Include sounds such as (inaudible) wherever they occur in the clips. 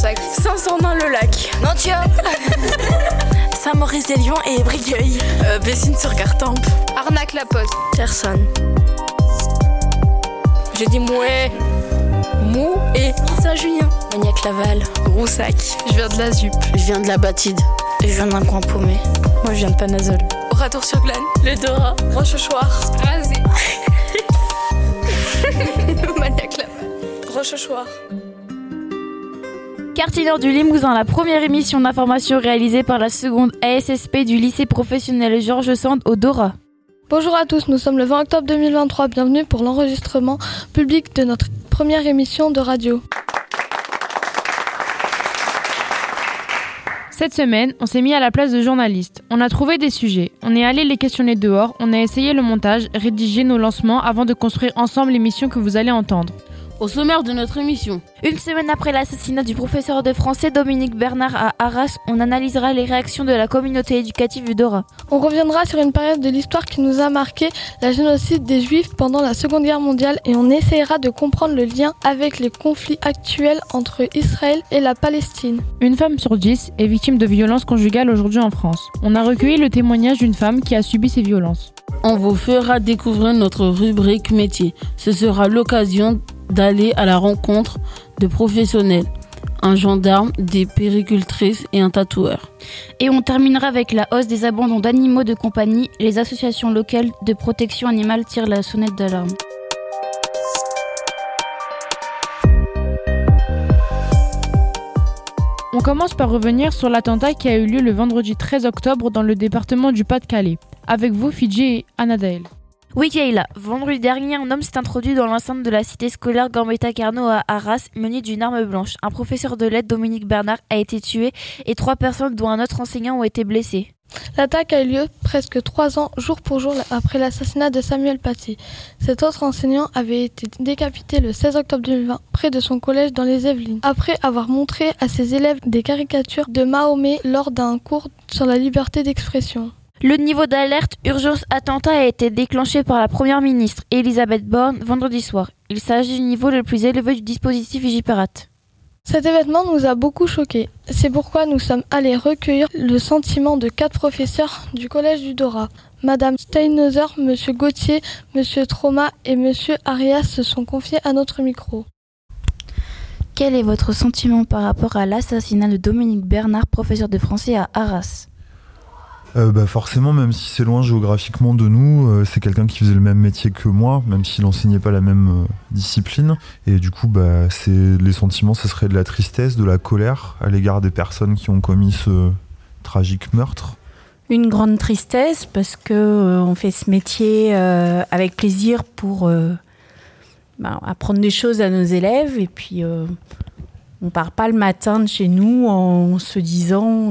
Broussac. Saint-Sornin-le-Lac. Nantia. (laughs) Saint-Maurice-des-Lions et Brigueuil. Euh, Bessines-sur-Cartempe. Arnaque-la-Poste. Personne. J'ai dit Mouet. Mou et Saint-Julien. Magnac-Laval. Broussac. Je viens de la ZUP. Je viens de la Batide. Je viens d'un coin paumé. Moi, je viens de Panazol. Ratour-sur-Glane. Le Dora. Rochechouart. Rasé. (laughs) Magnac-Laval. Rochechouart. Quartier Nord du Limousin, la première émission d'information réalisée par la seconde ASSP du lycée professionnel Georges Sand au Dora. Bonjour à tous, nous sommes le 20 octobre 2023. Bienvenue pour l'enregistrement public de notre première émission de radio. Cette semaine, on s'est mis à la place de journalistes. On a trouvé des sujets, on est allé les questionner dehors, on a essayé le montage, rédigé nos lancements avant de construire ensemble l'émission que vous allez entendre. Au sommaire de notre émission. Une semaine après l'assassinat du professeur de français Dominique Bernard à Arras, on analysera les réactions de la communauté éducative du Dora. On reviendra sur une période de l'histoire qui nous a marqué, la génocide des Juifs pendant la Seconde Guerre mondiale, et on essaiera de comprendre le lien avec les conflits actuels entre Israël et la Palestine. Une femme sur dix est victime de violences conjugales aujourd'hui en France. On a recueilli le témoignage d'une femme qui a subi ces violences. On vous fera découvrir notre rubrique métier. Ce sera l'occasion d'aller à la rencontre de professionnels, un gendarme, des péricultrices et un tatoueur. Et on terminera avec la hausse des abandons d'animaux de compagnie. Les associations locales de protection animale tirent la sonnette d'alarme. On commence par revenir sur l'attentat qui a eu lieu le vendredi 13 octobre dans le département du Pas-de-Calais. Avec vous, Fidji et Anadael. Oui, Kayla. Vendredi dernier, un homme s'est introduit dans l'enceinte de la cité scolaire Gambetta Carnot à Arras, muni d'une arme blanche. Un professeur de lettres, Dominique Bernard, a été tué et trois personnes, dont un autre enseignant, ont été blessées. L'attaque a eu lieu presque trois ans, jour pour jour, après l'assassinat de Samuel Paty. Cet autre enseignant avait été décapité le 16 octobre 2020 près de son collège dans les Yvelines, après avoir montré à ses élèves des caricatures de Mahomet lors d'un cours sur la liberté d'expression. Le niveau d'alerte urgence attentat a été déclenché par la première ministre Elisabeth Borne vendredi soir. Il s'agit du niveau le plus élevé du dispositif Vigiparat. Cet événement nous a beaucoup choqués. C'est pourquoi nous sommes allés recueillir le sentiment de quatre professeurs du collège du Dora. Madame Steinhauser, Monsieur Gauthier, Monsieur Trauma et Monsieur Arias se sont confiés à notre micro. Quel est votre sentiment par rapport à l'assassinat de Dominique Bernard, professeur de français à Arras? Euh, bah forcément, même si c'est loin géographiquement de nous, euh, c'est quelqu'un qui faisait le même métier que moi, même s'il n'enseignait pas la même euh, discipline. Et du coup, bah, c'est les sentiments, ce serait de la tristesse, de la colère à l'égard des personnes qui ont commis ce tragique meurtre. Une grande tristesse parce que on fait ce métier avec plaisir pour bah, apprendre des choses à nos élèves et puis on part pas le matin de chez nous en se disant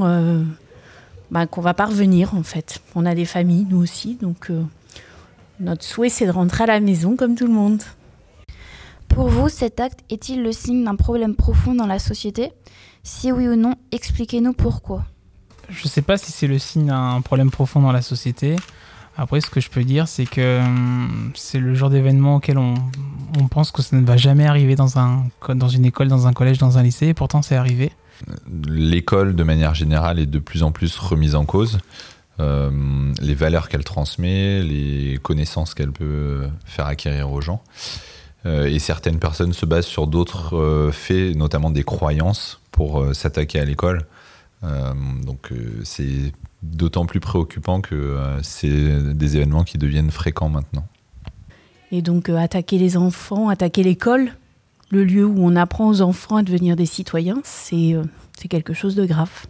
bah, qu'on va pas revenir en fait. On a des familles, nous aussi, donc euh, notre souhait c'est de rentrer à la maison comme tout le monde. Pour vous, cet acte est-il le signe d'un problème profond dans la société? Si oui ou non, expliquez-nous pourquoi. Je ne sais pas si c'est le signe d'un problème profond dans la société. Après, ce que je peux dire, c'est que hum, c'est le genre d'événement auquel on, on, pense que ça ne va jamais arriver dans, un, dans une école, dans un collège, dans un lycée, et pourtant c'est arrivé l'école, de manière générale, est de plus en plus remise en cause. Euh, les valeurs qu'elle transmet, les connaissances qu'elle peut faire acquérir aux gens. Euh, et certaines personnes se basent sur d'autres euh, faits, notamment des croyances, pour s'attaquer à l'école. donc c'est d'autant plus préoccupant que c'est des événements qui deviennent fréquents maintenant. Et donc attaquer les enfants, attaquer l'école, le lieu où on apprend aux enfants à devenir des citoyens, c'est euh, quelque chose de grave.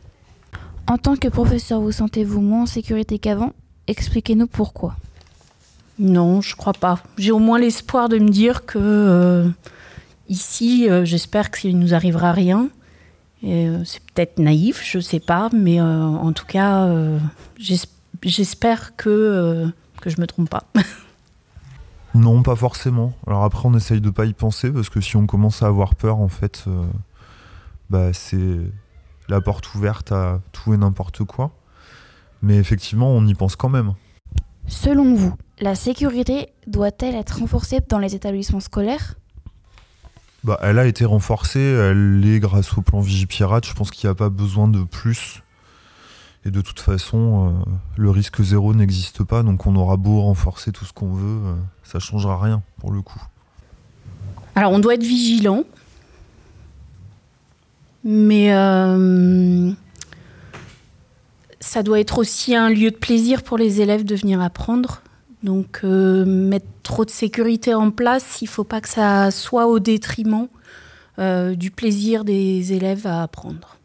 En tant que professeur, vous sentez-vous moins en sécurité qu'avant? Expliquez-nous pourquoi. Non, je crois pas. J'ai au moins l'espoir de me dire que euh, ici, euh, j'espère qu'il ne nous arrivera rien. c'est peut-être naïf, je ne sais pas, mais en tout cas, j'espère que, que je me trompe pas. (laughs) Non, pas forcément. Alors après, on essaye de pas y penser parce que si on commence à avoir peur, en fait, euh, bah, c'est la porte ouverte à tout et n'importe quoi. Mais effectivement, on y pense quand même. Selon vous, la sécurité doit-elle être renforcée dans les établissements scolaires? Bah, Elle a été renforcée, elle est grâce au plan Vigipirate. Je pense qu'il n'y a pas besoin de plus. Et de toute façon, euh, le risque zéro n'existe pas, donc on aura beau renforcer tout ce qu'on veut, euh, ça changera rien pour le coup. Alors on doit être vigilant, mais euh, ça doit être aussi un lieu de plaisir pour les élèves de venir apprendre. Donc mettre trop de sécurité en place, il ne faut pas que ça soit au détriment du plaisir des élèves à apprendre.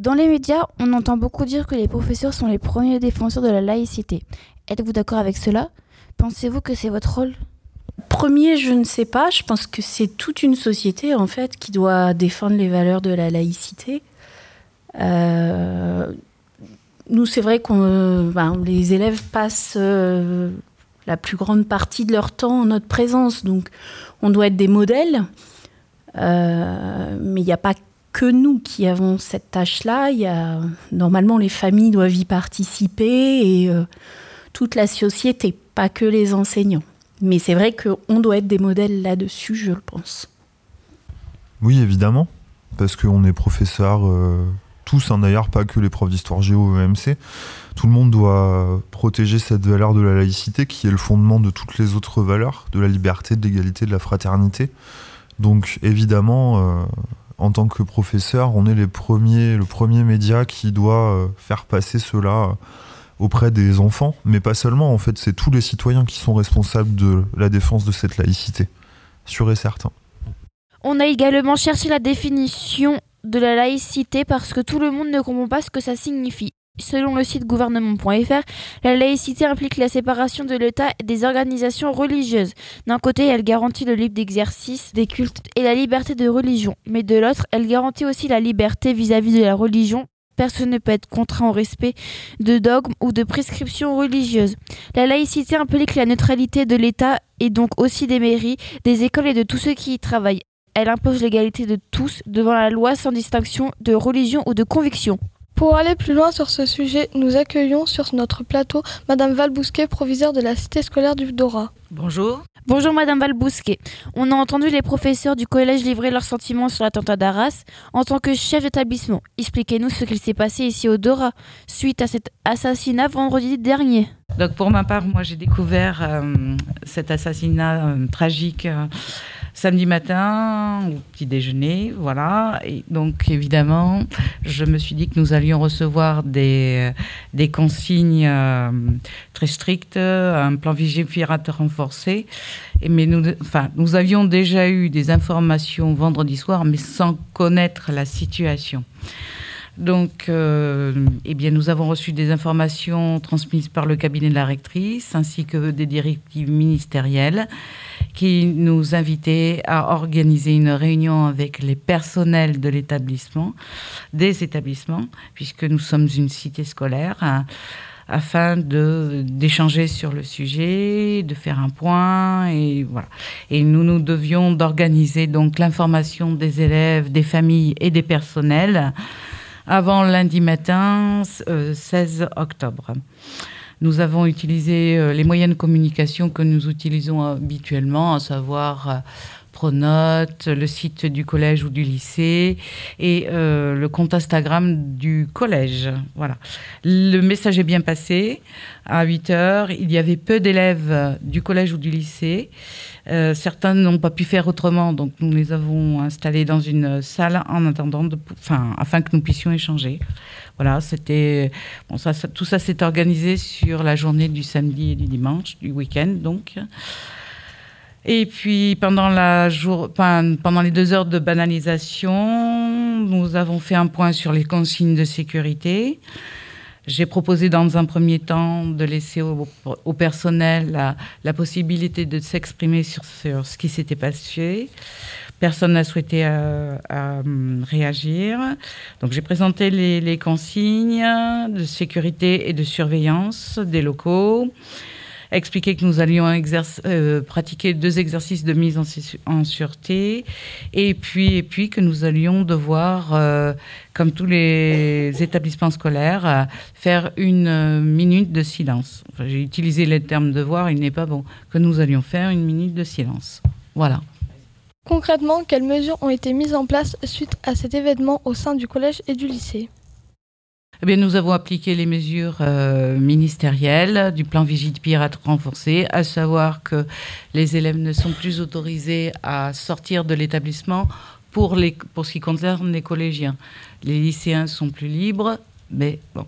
Dans les médias, on entend beaucoup dire que les professeurs sont les premiers défenseurs de la laïcité. Êtes-vous d'accord avec cela? Pensez-vous que c'est votre rôle? Premier, je ne sais pas. Je pense que c'est toute une société en fait qui doit défendre les valeurs de la laïcité. Euh, nous, c'est vrai que euh, ben, les élèves passent euh, la plus grande partie de leur temps en notre présence, donc on doit être des modèles. mais il n'y a pas que nous qui avons cette tâche-là. Normalement, les familles doivent y participer et euh, toute la société, pas que les enseignants. Mais c'est vrai qu'on doit être des modèles là-dessus, je le pense. Oui, évidemment, parce qu'on est professeurs euh, tous, hein, d'ailleurs, pas que les profs d'histoire géo EMC. Tout le monde doit protéger cette valeur de la laïcité qui est le fondement de toutes les autres valeurs, de la liberté, de l'égalité, de la fraternité. Donc évidemment, euh, en tant que professeur, on est les premiers, le premier média qui doit euh, faire passer cela euh, auprès des enfants, mais pas seulement, en fait, c'est tous les citoyens qui sont responsables de la défense de cette laïcité, sûr et certain. On a également cherché la définition de la laïcité parce que tout le monde ne comprend pas ce que ça signifie. Selon le site gouvernement.fr, la laïcité implique la séparation de l'État et des organisations religieuses. D'un côté, elle garantit le libre d'exercice des cultes et la liberté de religion, mais de l'autre, elle garantit aussi la liberté vis-à-vis de la religion. Personne ne peut être contraint au respect de dogmes ou de prescriptions religieuses. La laïcité implique la neutralité de l'État et donc aussi des mairies, des écoles et de tous ceux qui y travaillent. Elle impose l'égalité de tous devant la loi sans distinction de religion ou de conviction. Pour aller plus loin sur ce sujet, nous accueillons sur notre plateau Madame Valbousquet, proviseure de la cité scolaire du Dora. Bonjour. Bonjour Madame Valbousquet. On a entendu les professeurs du collège livrer leurs sentiments sur l'attentat d'Arras. En tant que chef d'établissement, expliquez-nous ce qu'il s'est passé ici au Dora suite à cet assassinat vendredi dernier. Donc pour ma part, moi j'ai découvert euh, cet assassinat euh, tragique. Euh, samedi matin au petit déjeuner, voilà. Et donc évidemment, je me suis dit que nous allions recevoir des, des consignes euh, très strictes, un plan vigipirateur renforcé. Et mais nous, enfin, nous avions déjà eu des informations vendredi soir, mais sans connaître la situation. Donc, euh, eh bien, nous avons reçu des informations transmises par le cabinet de la rectrice ainsi que des directives ministérielles qui nous invitaient à organiser une réunion avec les personnels de l'établissement, des établissements, puisque nous sommes une cité scolaire. Hein, afin d'échanger sur le sujet, de faire un point et voilà. Et nous nous devions d'organiser donc l'information des élèves, des familles et des personnels avant lundi matin 16 euh, octobre. Nous avons utilisé euh, les moyens de communication que nous utilisons habituellement, à savoir euh, Pronote, le site du collège ou du lycée et le compte Instagram du collège. Voilà. Le message est bien passé. À 8 heures, il y avait peu d'élèves du collège ou du lycée. Certains n'ont pas pu faire autrement, donc nous les avons installés dans une salle en attendant, enfin, afin que nous puissions échanger. Voilà, c'était tout ça s'est organisé sur la journée du samedi et du dimanche, du week-end donc. Et puis pendant les deux heures de banalisation, nous avons fait un point sur les consignes de sécurité. J'ai proposé dans un premier temps de laisser au, personnel la, possibilité de s'exprimer sur, ce qui s'était passé. Personne n'a souhaité euh, euh, réagir. Donc j'ai présenté les, consignes de sécurité et de surveillance des locaux, expliqué que nous allions euh, pratiquer deux exercices de mise en, sûreté, et puis, et puis que nous allions devoir, comme tous les établissements scolaires, faire une minute de silence. j'ai utilisé le terme devoir, il n'est pas bon, que nous allions faire une minute de silence. Voilà. Concrètement, quelles mesures ont été mises en place suite à cet événement au sein du collège et du lycée? Eh bien, nous avons appliqué les mesures euh, ministérielles du plan Vigile Pirate renforcé, à savoir que les élèves ne sont plus autorisés à sortir de l'établissement pour, pour ce qui concerne les collégiens. Les lycéens sont plus libres, mais bon.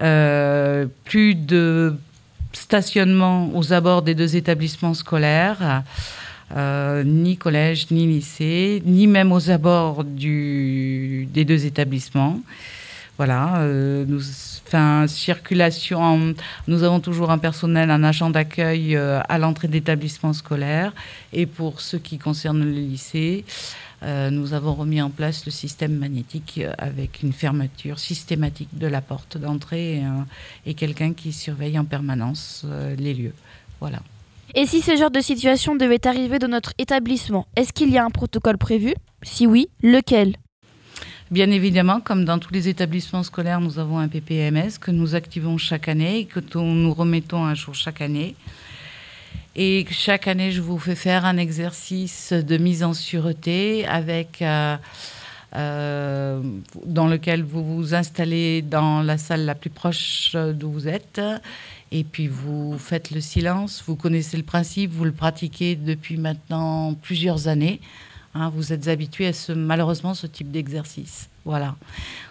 Euh, plus de stationnement aux abords des deux établissements scolaires. Euh, ni collège, ni lycée, ni même aux abords des deux établissements. Voilà, euh, nous, circulation, nous avons toujours un personnel, un agent d'accueil euh, à l'entrée d'établissements scolaires. Et pour ce qui concerne le lycée, euh, nous avons remis en place le système magnétique avec une fermeture systématique de la porte d'entrée et, et quelqu'un qui surveille en permanence les lieux. Voilà. Et si ce genre de situation devait arriver dans notre établissement, est-ce qu'il y a un protocole prévu? Si oui, lequel? Bien évidemment, comme dans tous les établissements scolaires, nous avons un PPMS que nous activons chaque année et que nous remettons un jour chaque année. Et chaque année, je vous fais faire un exercice de mise en sûreté avec, euh, euh, dans lequel vous vous installez dans la salle la plus proche d'où vous êtes et puis vous faites le silence, vous connaissez le principe, vous le pratiquez depuis maintenant plusieurs années. Hein, vous êtes habitué à ce, malheureusement ce type d'exercice. Voilà.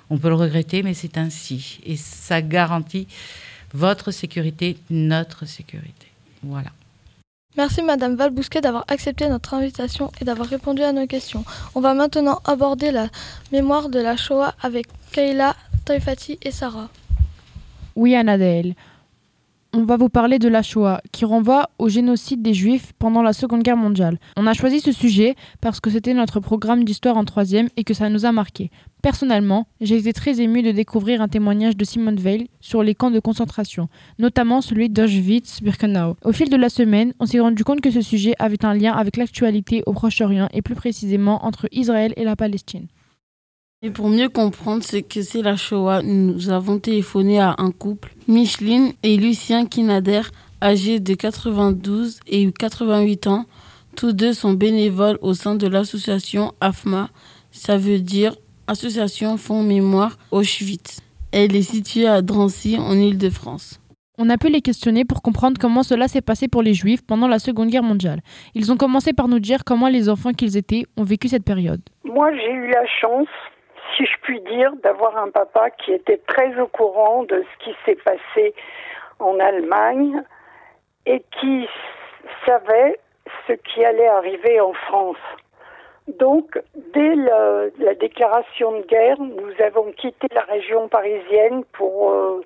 On peut le regretter, mais c'est ainsi. Et ça garantit votre sécurité, notre sécurité. Voilà. Merci Madame Valbousquet d'avoir accepté notre invitation et d'avoir répondu à nos questions. On va maintenant aborder la mémoire de la Shoah avec Kayla, Toifati et Sarah. Oui, Anadèle on va vous parler de la Shoah, qui renvoie au génocide des Juifs pendant la Seconde Guerre mondiale. On a choisi ce sujet parce que c'était notre programme d'histoire en troisième et que ça nous a marqué. Personnellement, j'ai été très émue de découvrir un témoignage de Simone Weil sur les camps de concentration, notamment celui d'Auschwitz-Birkenau. Au fil de la semaine, on s'est rendu compte que ce sujet avait un lien avec l'actualité au Proche-Orient et plus précisément entre Israël et la Palestine. Et pour mieux comprendre ce que c'est la Shoah, nous avons téléphoné à un couple, Micheline et Lucien Kinader, âgés de 92 et 88 ans. Tous deux sont bénévoles au sein de l'association AFMA, ça veut dire Association Fonds Mémoire Auschwitz. Elle est située à Drancy, en Île-de-France. On a pu les questionner pour comprendre comment cela s'est passé pour les Juifs pendant la Seconde Guerre mondiale. Ils ont commencé par nous dire comment les enfants qu'ils étaient ont vécu cette période. Moi, j'ai eu la chance si je puis dire, d'avoir un papa qui était très au courant de ce qui s'est passé en Allemagne et qui savait ce qui allait arriver en France. Donc, dès la, déclaration de guerre, nous avons quitté la région parisienne pour euh,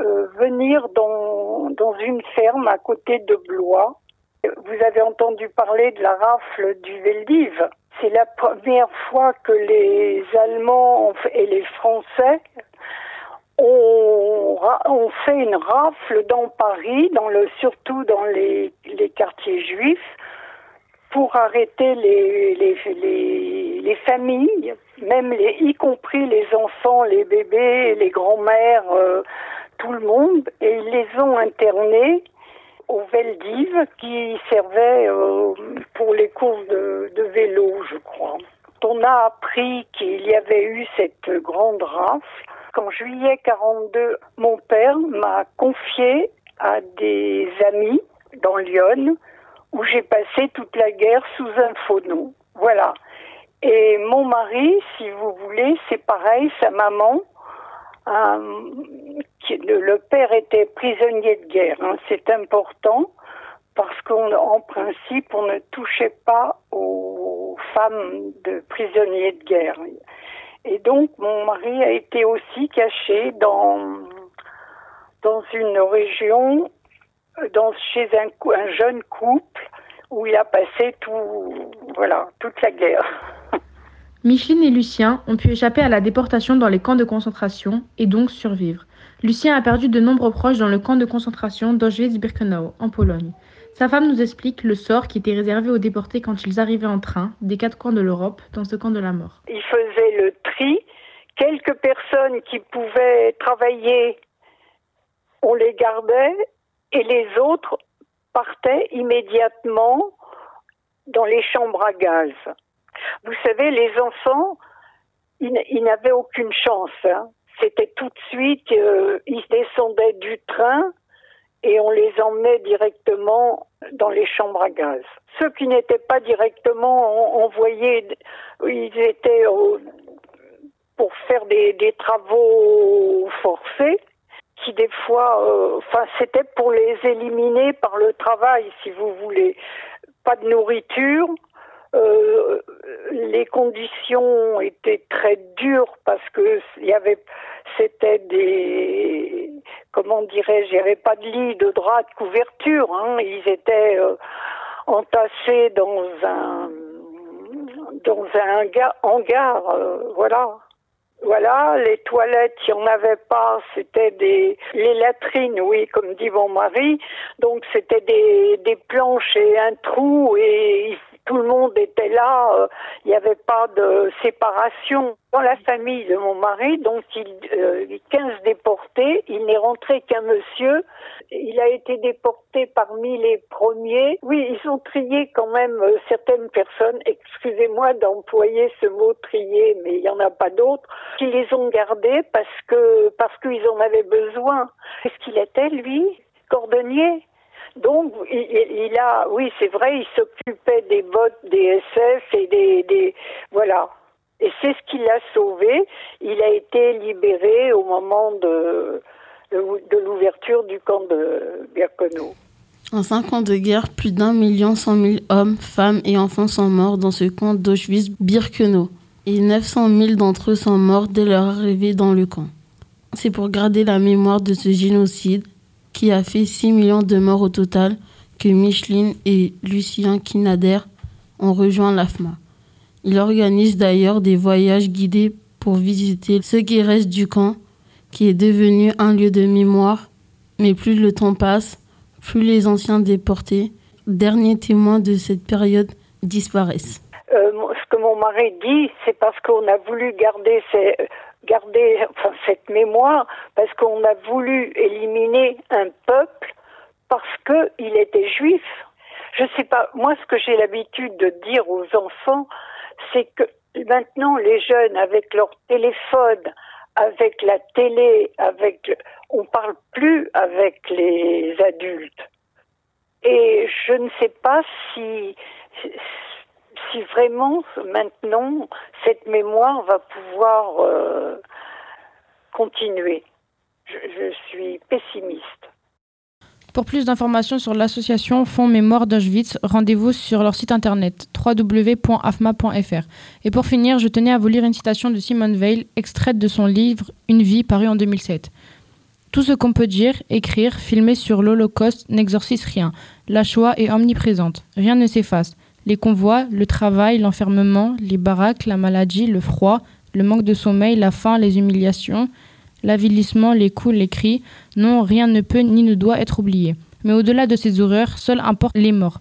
euh, venir dans, dans une ferme à côté de Blois. Vous avez entendu parler de la rafle du Veldiv c'est la première fois que les Allemands et les Français ont, fait une rafle dans Paris, dans le, surtout dans les, quartiers juifs, pour arrêter les, les, familles, même les, y compris les enfants, les bébés, les grands-mères, euh, tout le monde, et ils les ont internés au Veldiv qui servait euh, pour les courses de, vélo, je crois. On a appris qu'il y avait eu cette grande rafle. Qu'en juillet 42, mon père m'a confié à des amis dans Lyon où j'ai passé toute la guerre sous un faux nom. Voilà. Et mon mari, si vous voulez, c'est pareil, sa maman, le père était prisonnier de guerre. Hein. C'est important parce qu'en principe, on ne touchait pas aux femmes de prisonniers de guerre. Et donc, mon mari a été aussi caché dans, dans une région, dans, chez un, un jeune couple, où il a passé tout, voilà, toute la guerre. Micheline et Lucien ont pu échapper à la déportation dans les camps de concentration et donc survivre. Lucien a perdu de nombreux proches dans le camp de concentration d'Auschwitz-Birkenau, en Pologne. Sa femme nous explique le sort qui était réservé aux déportés quand ils arrivaient en train des quatre coins de l'Europe dans ce camp de la mort. Il faisait le tri. Quelques personnes qui pouvaient travailler, on les gardait et les autres partaient immédiatement dans les chambres à gaz. Vous savez, les enfants, ils, n'avaient aucune chance. Hein. C'était tout de suite, euh, ils descendaient du train et on les emmenait directement dans les chambres à gaz. Ceux qui n'étaient pas directement envoyés, ils étaient pour faire des, travaux forcés, qui des fois, euh, enfin, c'était pour les éliminer par le travail, si vous voulez. Pas de nourriture, euh, les conditions étaient très dures parce que il y avait c'était des comment dirais-je, il n'y avait pas de lit, de drap, de couverture. Hein. Ils étaient euh, entassés dans un dans un hangar, euh, voilà. Voilà, les toilettes, il n'y en avait pas, c'était des les latrines, oui, comme dit mon mari. Donc c'était des, des planches et un trou et tout le monde était là, euh, il n'y avait pas de séparation. Dans la famille de mon mari, donc il, euh, 15 déportés, il n'est rentré qu'un monsieur. Il a été déporté parmi les premiers. Oui, ils ont trié quand même euh, certaines personnes, excusez-moi d'employer ce mot trier, mais il n'y en a pas d'autres, qui les ont gardés parce que parce qu'ils en avaient besoin. Qu'est-ce qu'il était, lui? Cordonnier? Donc, il, a, oui, c'est vrai, il s'occupait des bottes des SS et des, voilà. Et c'est ce qui l'a sauvé. Il a été libéré au moment de, de, l'ouverture du camp de Birkenau. En cinq ans de guerre, plus d'un million cent mille hommes, femmes et enfants sont morts dans ce camp d'Auschwitz-Birkenau. Et 900 000 d'entre eux sont morts dès leur arrivée dans le camp. C'est pour garder la mémoire de ce génocide qui a fait 6 millions de morts au total, que Micheline et Lucien Kinader ont rejoint l'AFMA. Il organise d'ailleurs des voyages guidés pour visiter ce qui reste du camp, qui est devenu un lieu de mémoire. Mais plus le temps passe, plus les anciens déportés, derniers témoins de cette période, disparaissent. Euh, ce que mon mari dit, c'est parce qu'on a voulu garder ces, garder enfin, cette mémoire parce qu'on a voulu éliminer un peuple parce qu'il était juif. Je sais pas, moi ce que j'ai l'habitude de dire aux enfants, c'est que maintenant les jeunes avec leur téléphone, avec la télé, avec on parle plus avec les adultes. Et je ne sais pas si si vraiment maintenant cette mémoire va pouvoir euh, continuer. Je, suis pessimiste. Pour plus d'informations sur l'association Fonds Mémoire d'Auschwitz, rendez-vous sur leur site internet www.afma.fr. Et pour finir, je tenais à vous lire une citation de Simone Veil, extraite de son livre Une vie, paru en 2007. Tout ce qu'on peut dire, écrire, filmer sur l'Holocauste n'exorcise rien. La Shoah est omniprésente. Rien ne s'efface. Les convois, le travail, l'enfermement, les baraques, la maladie, le froid, le manque de sommeil, la faim, les humiliations, l'avilissement, les coups, les cris, non, rien ne peut ni ne doit être oublié. Mais au-delà de ces horreurs, seul importe les morts.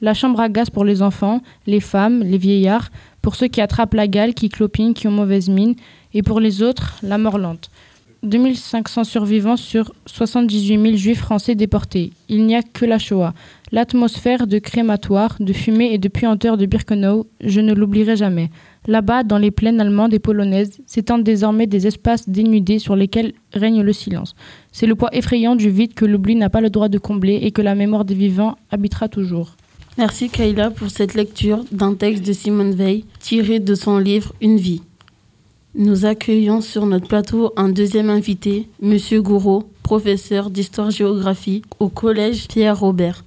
La chambre à gaz pour les enfants, les femmes, les vieillards, pour ceux qui attrapent la gale, qui clopinent, qui ont mauvaise mine, et pour les autres, la mort lente. 2500 survivants sur 78 000 juifs français déportés. Il n'y a que la Shoah. L'atmosphère de crématoire, de fumée et de puanteur de Birkenau, je ne l'oublierai jamais. Là-bas, dans les plaines allemandes et polonaises, s'étendent désormais des espaces dénudés sur lesquels règne le silence. C'est le poids effrayant du vide que l'oubli n'a pas le droit de combler et que la mémoire des vivants habitera toujours. Merci Kayla pour cette lecture d'un texte de Simone Veil tiré de son livre Une vie. Nous accueillons sur notre plateau un deuxième invité, Monsieur Gouraud, professeur d'histoire-géographie au Collège Pierre-Robert.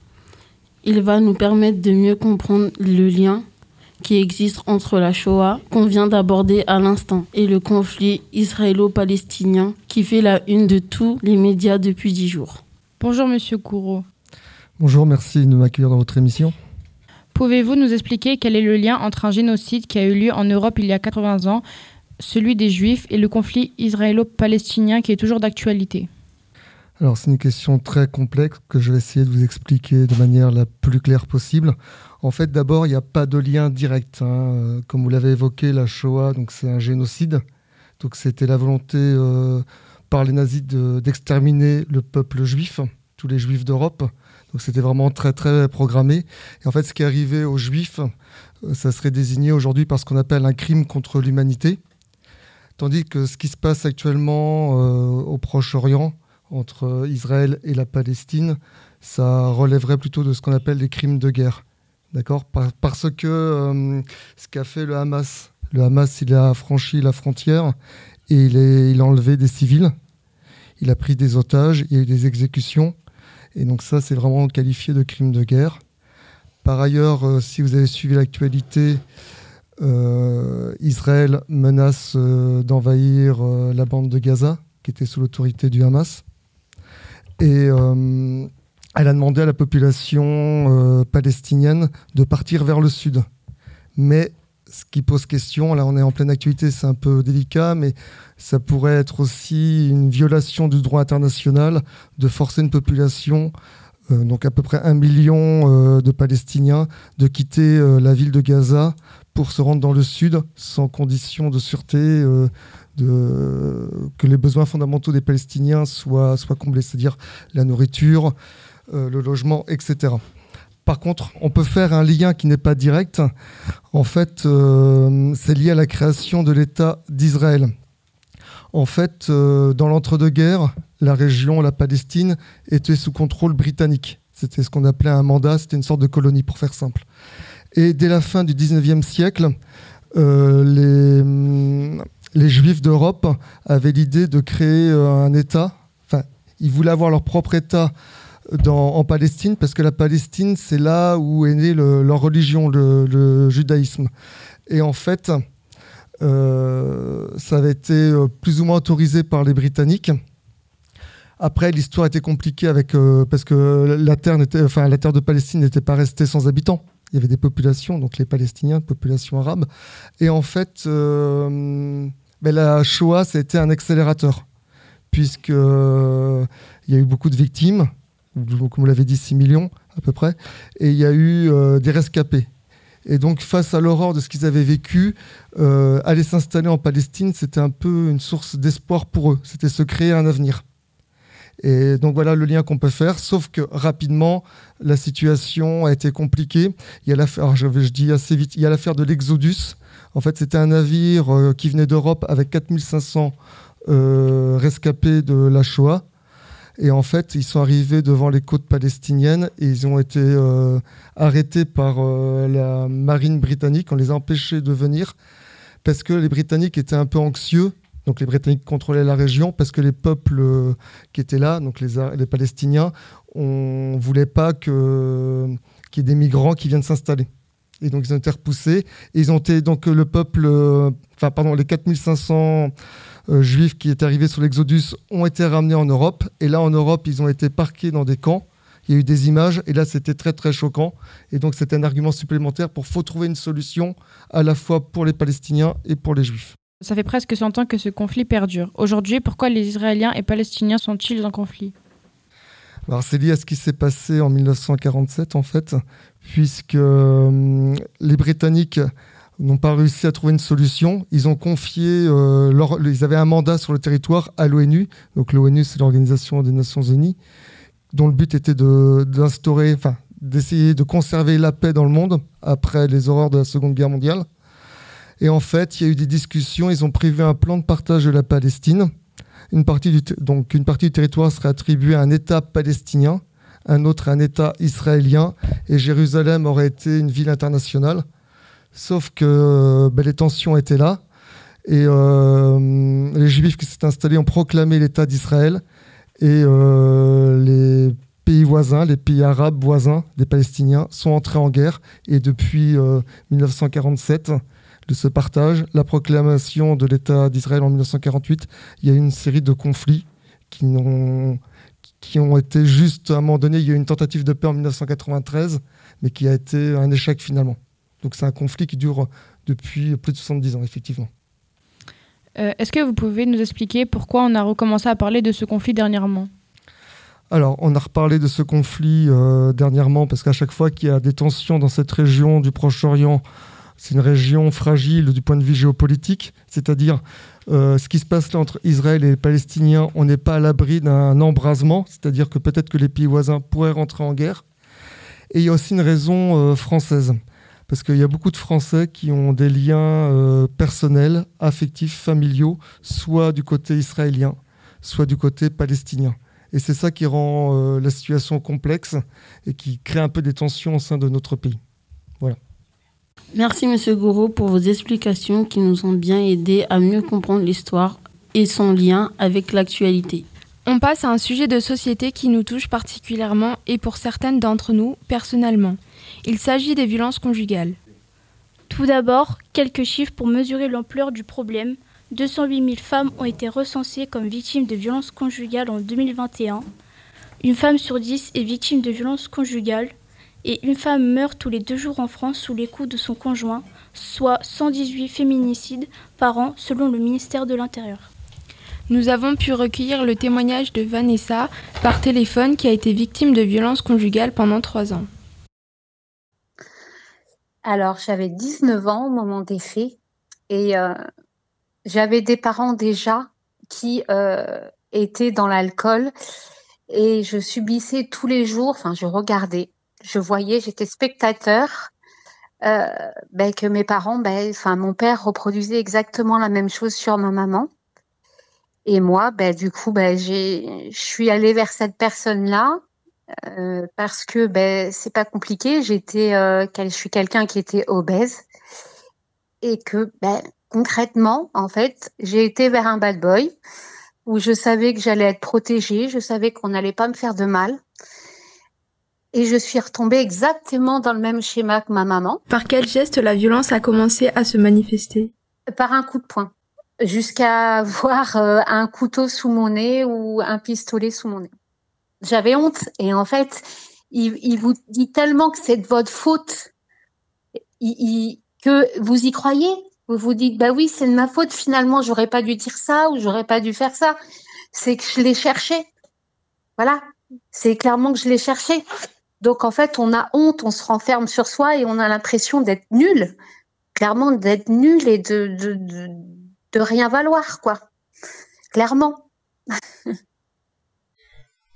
Il va nous permettre de mieux comprendre le lien qui existe entre la Shoah qu'on vient d'aborder à l'instant et le conflit israélo-palestinien qui fait la une de tous les médias depuis dix jours. Bonjour Monsieur Gouraud. Bonjour, merci de m'accueillir dans votre émission. Pouvez-vous nous expliquer quel est le lien entre un génocide qui a eu lieu en Europe il y a 80 ans celui des Juifs et le conflit israélo-palestinien qui est toujours d'actualité Alors c'est une question très complexe que je vais essayer de vous expliquer de manière la plus claire possible. En fait, d'abord, il n'y a pas de lien direct. Hein. Comme vous l'avez évoqué, la Shoah, donc c'est un génocide. Donc c'était la volonté euh, par les nazis d'exterminer le peuple juif, tous les juifs d'Europe. Donc c'était vraiment très très programmé. Et en fait, ce qui est arrivé aux Juifs, euh, ça serait désigné aujourd'hui par ce qu'on appelle un crime contre l'humanité. Tandis que ce qui se passe actuellement euh, au Proche-Orient, entre Israël et la Palestine, ça relèverait plutôt de ce qu'on appelle des crimes de guerre. D'accord? Parce que euh, ce qu'a fait le Hamas, le Hamas, il a franchi la frontière et il, a enlevé des civils, il a pris des otages, il y a eu des exécutions. Et donc ça, c'est vraiment qualifié de crime de guerre. Par ailleurs, euh, si vous avez suivi l'actualité, Israël menace euh, d'envahir la bande de Gaza, qui était sous l'autorité du Hamas. Et elle a demandé à la population palestinienne de partir vers le sud. Mais ce qui pose question, là on est en pleine actualité, c'est un peu délicat, mais ça pourrait être aussi une violation du droit international de forcer une population, euh, donc à peu près un million euh, de Palestiniens, de quitter euh, la ville de Gaza pour se rendre dans le sud sans conditions de sûreté, de, que les besoins fondamentaux des Palestiniens soient, soient comblés, c'est-à-dire la nourriture, le logement, etc. Par contre, on peut faire un lien qui n'est pas direct. En fait, euh, c'est lié à la création de l'État d'Israël. En fait, euh, dans l'entre-deux-guerres, la région, la Palestine, était sous contrôle britannique. C'était ce qu'on appelait un mandat, c'était une sorte de colonie, pour faire simple. Et dès la fin du 19e siècle, euh, les, les, Juifs d'Europe avaient l'idée de créer un État. Enfin, ils voulaient avoir leur propre État en Palestine, parce que la Palestine, c'est là où est née leur religion, le, judaïsme. Et en fait, euh, ça avait été euh, plus ou moins autorisé par les Britanniques. Après, l'histoire était compliquée avec, euh, parce que la terre de Palestine n'était pas restée sans habitants. Il y avait des populations, donc les Palestiniens, population arabe. Et en fait, ben, la Shoah, c'était un accélérateur, puisqu'il y a eu beaucoup de victimes comme vous l'avez dit, 6 millions à peu près, et il y a eu euh, des rescapés. Et donc, face à l'aurore de ce qu'ils avaient vécu, euh, aller s'installer en Palestine, c'était un peu une source d'espoir pour eux. C'était se créer un avenir. Et donc voilà le lien qu'on peut faire, sauf que rapidement, la situation a été compliquée. Il y a l'affaire, de l'Exodus. En fait, c'était un navire euh, qui venait d'Europe avec 4500 rescapés de la Shoah. Et en fait, ils sont arrivés devant les côtes palestiniennes et ils ont été euh, arrêtés par euh, la marine britannique. On les a empêchés de venir parce que les Britanniques étaient un peu anxieux. Donc les Britanniques contrôlaient la région parce que les peuples euh, qui étaient là, donc les, les Palestiniens, on voulait pas qu'il y ait des migrants qui viennent s'installer. Et donc ils ont été repoussés. Et ils ont été donc le peuple, enfin pardon, les 4500 euh, juifs qui étaient arrivés sur l'Exodus ont été ramenés en Europe. Et là, en Europe, ils ont été parqués dans des camps. Il y a eu des images et là c'était très très choquant et donc c'était un argument supplémentaire pour faut trouver une solution à la fois pour les Palestiniens et pour les Juifs. Ça fait presque 100 ans que ce conflit perdure. Aujourd'hui, pourquoi les Israéliens et Palestiniens sont-ils en conflit? C'est lié à ce qui s'est passé en 1947 en fait, puisque euh, les Britanniques n'ont pas réussi à trouver une solution. Ils ont confié, euh, ils avaient un mandat sur le territoire à l'ONU. Donc l'ONU, c'est l'Organisation des Nations Unies, dont le but était d'instaurer, enfin, d'essayer de conserver la paix dans le monde après les horreurs de la Seconde Guerre mondiale. Et en fait, il y a eu des discussions. Ils ont prévu un plan de partage de la Palestine. Une partie du, donc une partie du territoire serait attribuée à un État palestinien, un autre à un État israélien, et Jérusalem aurait été une ville internationale. Sauf que ben, les tensions étaient là. Et euh, les Juifs qui s'étaient installés ont proclamé l'État d'Israël. Et euh, les pays voisins, les pays arabes voisins des Palestiniens, sont entrés en guerre. Et depuis 1947, de ce partage, la proclamation de l'État d'Israël en 1948, il y a une série de conflits qui ont, qui ont été juste à un moment donné. Il y a eu une tentative de paix en 1993, mais qui a été un échec finalement. Donc c'est un conflit qui dure depuis plus de 70 ans, effectivement. Euh, est-ce que vous pouvez nous expliquer pourquoi on a recommencé à parler de ce conflit dernièrement? Alors, on a reparlé de ce conflit euh, dernièrement parce qu'à chaque fois qu'il y a des tensions dans cette région du Proche-Orient, c'est une région fragile du point de vue géopolitique, c'est-à-dire euh, ce qui se passe là entre Israël et les Palestiniens, on n'est pas à l'abri d'un embrasement, c'est-à-dire que peut-être que les pays voisins pourraient rentrer en guerre. Et il y a aussi une raison euh, française, parce qu'il y a beaucoup de Français qui ont des liens euh, personnels, affectifs, familiaux, soit du côté israélien, soit du côté palestinien. Et c'est ça qui rend la situation complexe et qui crée un peu des tensions au sein de notre pays. Voilà. Merci Monsieur Gouraud pour vos explications qui nous ont bien aidés à mieux comprendre l'histoire et son lien avec l'actualité. On passe à un sujet de société qui nous touche particulièrement et pour certaines d'entre nous personnellement. Il s'agit des violences conjugales. Tout d'abord, quelques chiffres pour mesurer l'ampleur du problème. 208 000 femmes ont été recensées comme victimes de violences conjugales en 2021. Une femme sur dix est victime de violences conjugales et une femme meurt tous les deux jours en France sous les coups de son conjoint, soit 118 féminicides par an selon le ministère de l'Intérieur. Nous avons pu recueillir le témoignage de Vanessa par téléphone qui a été victime de violences conjugales pendant trois ans. Alors, j'avais 19 ans au moment des faits et euh, j'avais des parents déjà qui euh, étaient dans l'alcool et je subissais tous les jours, enfin je regardais je voyais, j'étais spectateur, euh, ben, que mes parents, ben, enfin mon père reproduisait exactement la même chose sur ma maman. Et moi, ben, du coup, je suis allée vers cette personne-là euh, parce que c'est pas compliqué. J'étais, euh, je suis quelqu'un qui était obèse et que concrètement, en fait, j'ai été vers un bad boy où je savais que j'allais être protégée, je savais qu'on n'allait pas me faire de mal. Et je suis retombée exactement dans le même schéma que ma maman. Par quel geste la violence a commencé à se manifester? Par un coup de poing. Jusqu'à (laughs) voir euh, un couteau sous mon nez ou un pistolet sous mon nez. J'avais honte. Et en fait, il, vous dit tellement que c'est de votre faute que vous y croyez? Vous vous dites, bah oui, c'est de ma faute. Finalement, j'aurais pas dû dire ça ou j'aurais pas dû faire ça. C'est que je l'ai cherché. Voilà. C'est clairement que je l'ai cherché. Donc en fait, on a honte, on se renferme sur soi et on a l'impression d'être nul, clairement d'être nul et de, de, de, rien valoir, quoi. Clairement. (laughs)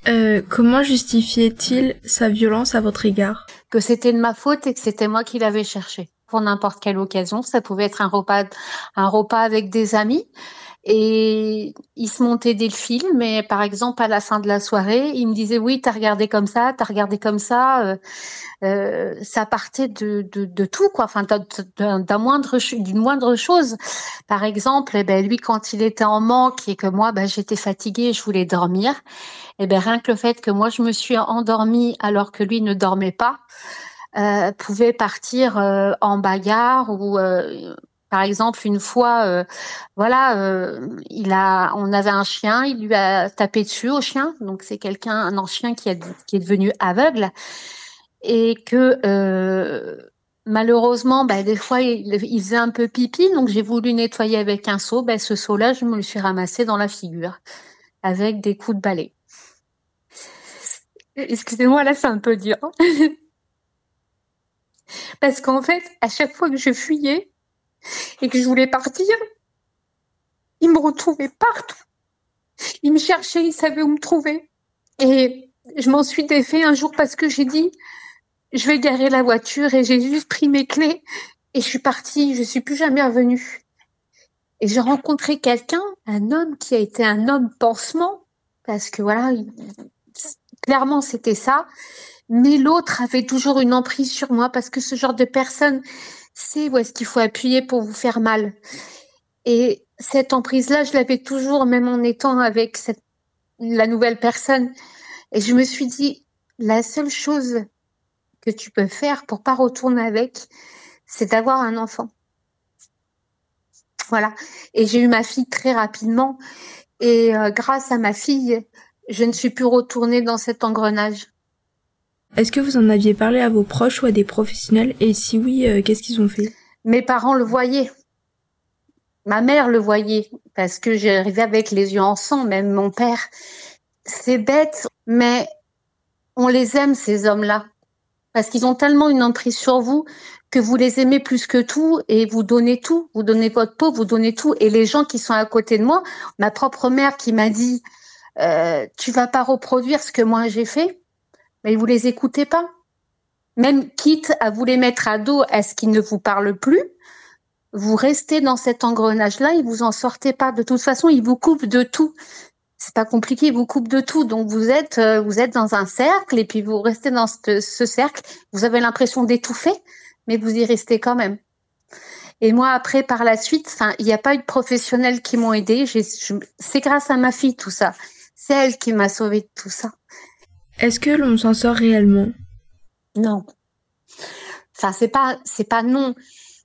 Euh, comment justifiait-il sa violence à votre égard? Que c'était de ma faute et que c'était moi qui l'avais cherché. Pour n'importe quelle occasion, ça pouvait être un repas, un repas avec des amis et il se montait des films mais par exemple à la fin de la soirée il me disait oui t'as regardé comme ça t'as regardé comme ça euh, euh, ça partait de, de, tout quoi. Enfin moindre d'une moindre chose. Par exemple eh ben lui quand il était en manque et que moi ben, j'étais fatiguée je voulais dormir eh ben rien que le fait que moi je me suis endormie alors que lui ne dormait pas euh, pouvait partir en bagarre ou par exemple, une fois, euh, voilà, euh, on avait un chien, il lui a tapé dessus au chien. Donc c'est quelqu'un, un ancien qui est devenu aveugle et que euh, malheureusement, bah, des fois, il, faisait un peu pipi. Donc j'ai voulu nettoyer avec un seau. Bah, ce seau-là, je me le suis ramassé dans la figure avec des coups de balai. Excusez-moi, là, c'est un peu dur. (laughs) Parce qu'en fait, à chaque fois que je fuyais, et que je voulais partir, il me retrouvait partout. Il me cherchait, il savait où me trouver. Et je m'en suis défait un jour parce que j'ai dit, je vais garer la voiture et j'ai juste pris mes clés et je suis partie, je suis plus jamais revenue. Et j'ai rencontré quelqu'un, un homme qui a été un homme pansement, parce que voilà, clairement c'était ça. Mais l'autre avait toujours une emprise sur moi parce que ce genre de personne, c'est où est-ce qu'il faut appuyer pour vous faire mal. Et cette emprise-là, je l'avais toujours, même en étant avec la nouvelle personne. Et je me suis dit, la seule chose que tu peux faire pour pas retourner avec, c'est d'avoir un enfant. Voilà. Et j'ai eu ma fille très rapidement. Et euh, grâce à ma fille, je ne suis plus retournée dans cet engrenage. Est-ce que vous en aviez parlé à vos proches ou à des professionnels Et si oui, euh, qu'est-ce qu'ils ont fait Mes parents le voyaient. Ma mère le voyait parce que j'arrivais avec les yeux en sang, même mon père. C'est bête, mais on les aime, ces hommes-là. parce qu'ils ont tellement une emprise sur vous que vous les aimez plus que tout et vous donnez tout, vous donnez votre peau, vous donnez tout. Et les gens qui sont à côté de moi, ma propre mère qui m'a dit, euh, tu vas pas reproduire ce que moi j'ai fait, mais vous les écoutez pas. Même quitte à vous les mettre à dos, à ce qu'ils ne vous parlent plus, vous restez dans cet engrenage-là et vous en sortez pas. De toute façon, ils vous coupent de tout. C'est pas compliqué, ils vous coupent de tout. Donc vous êtes, euh, vous êtes dans un cercle et puis vous restez dans ce, ce cercle. Vous avez l'impression d'étouffer, mais vous y restez quand même. Et moi, après, par la suite, il n'y a pas eu de professionnels qui m'ont aidé. C'est grâce à ma fille tout ça. C'est elle qui m'a sauvé de tout ça. Est-ce que l'on s'en sort réellement? Non. Enfin, c'est pas, c'est pas non.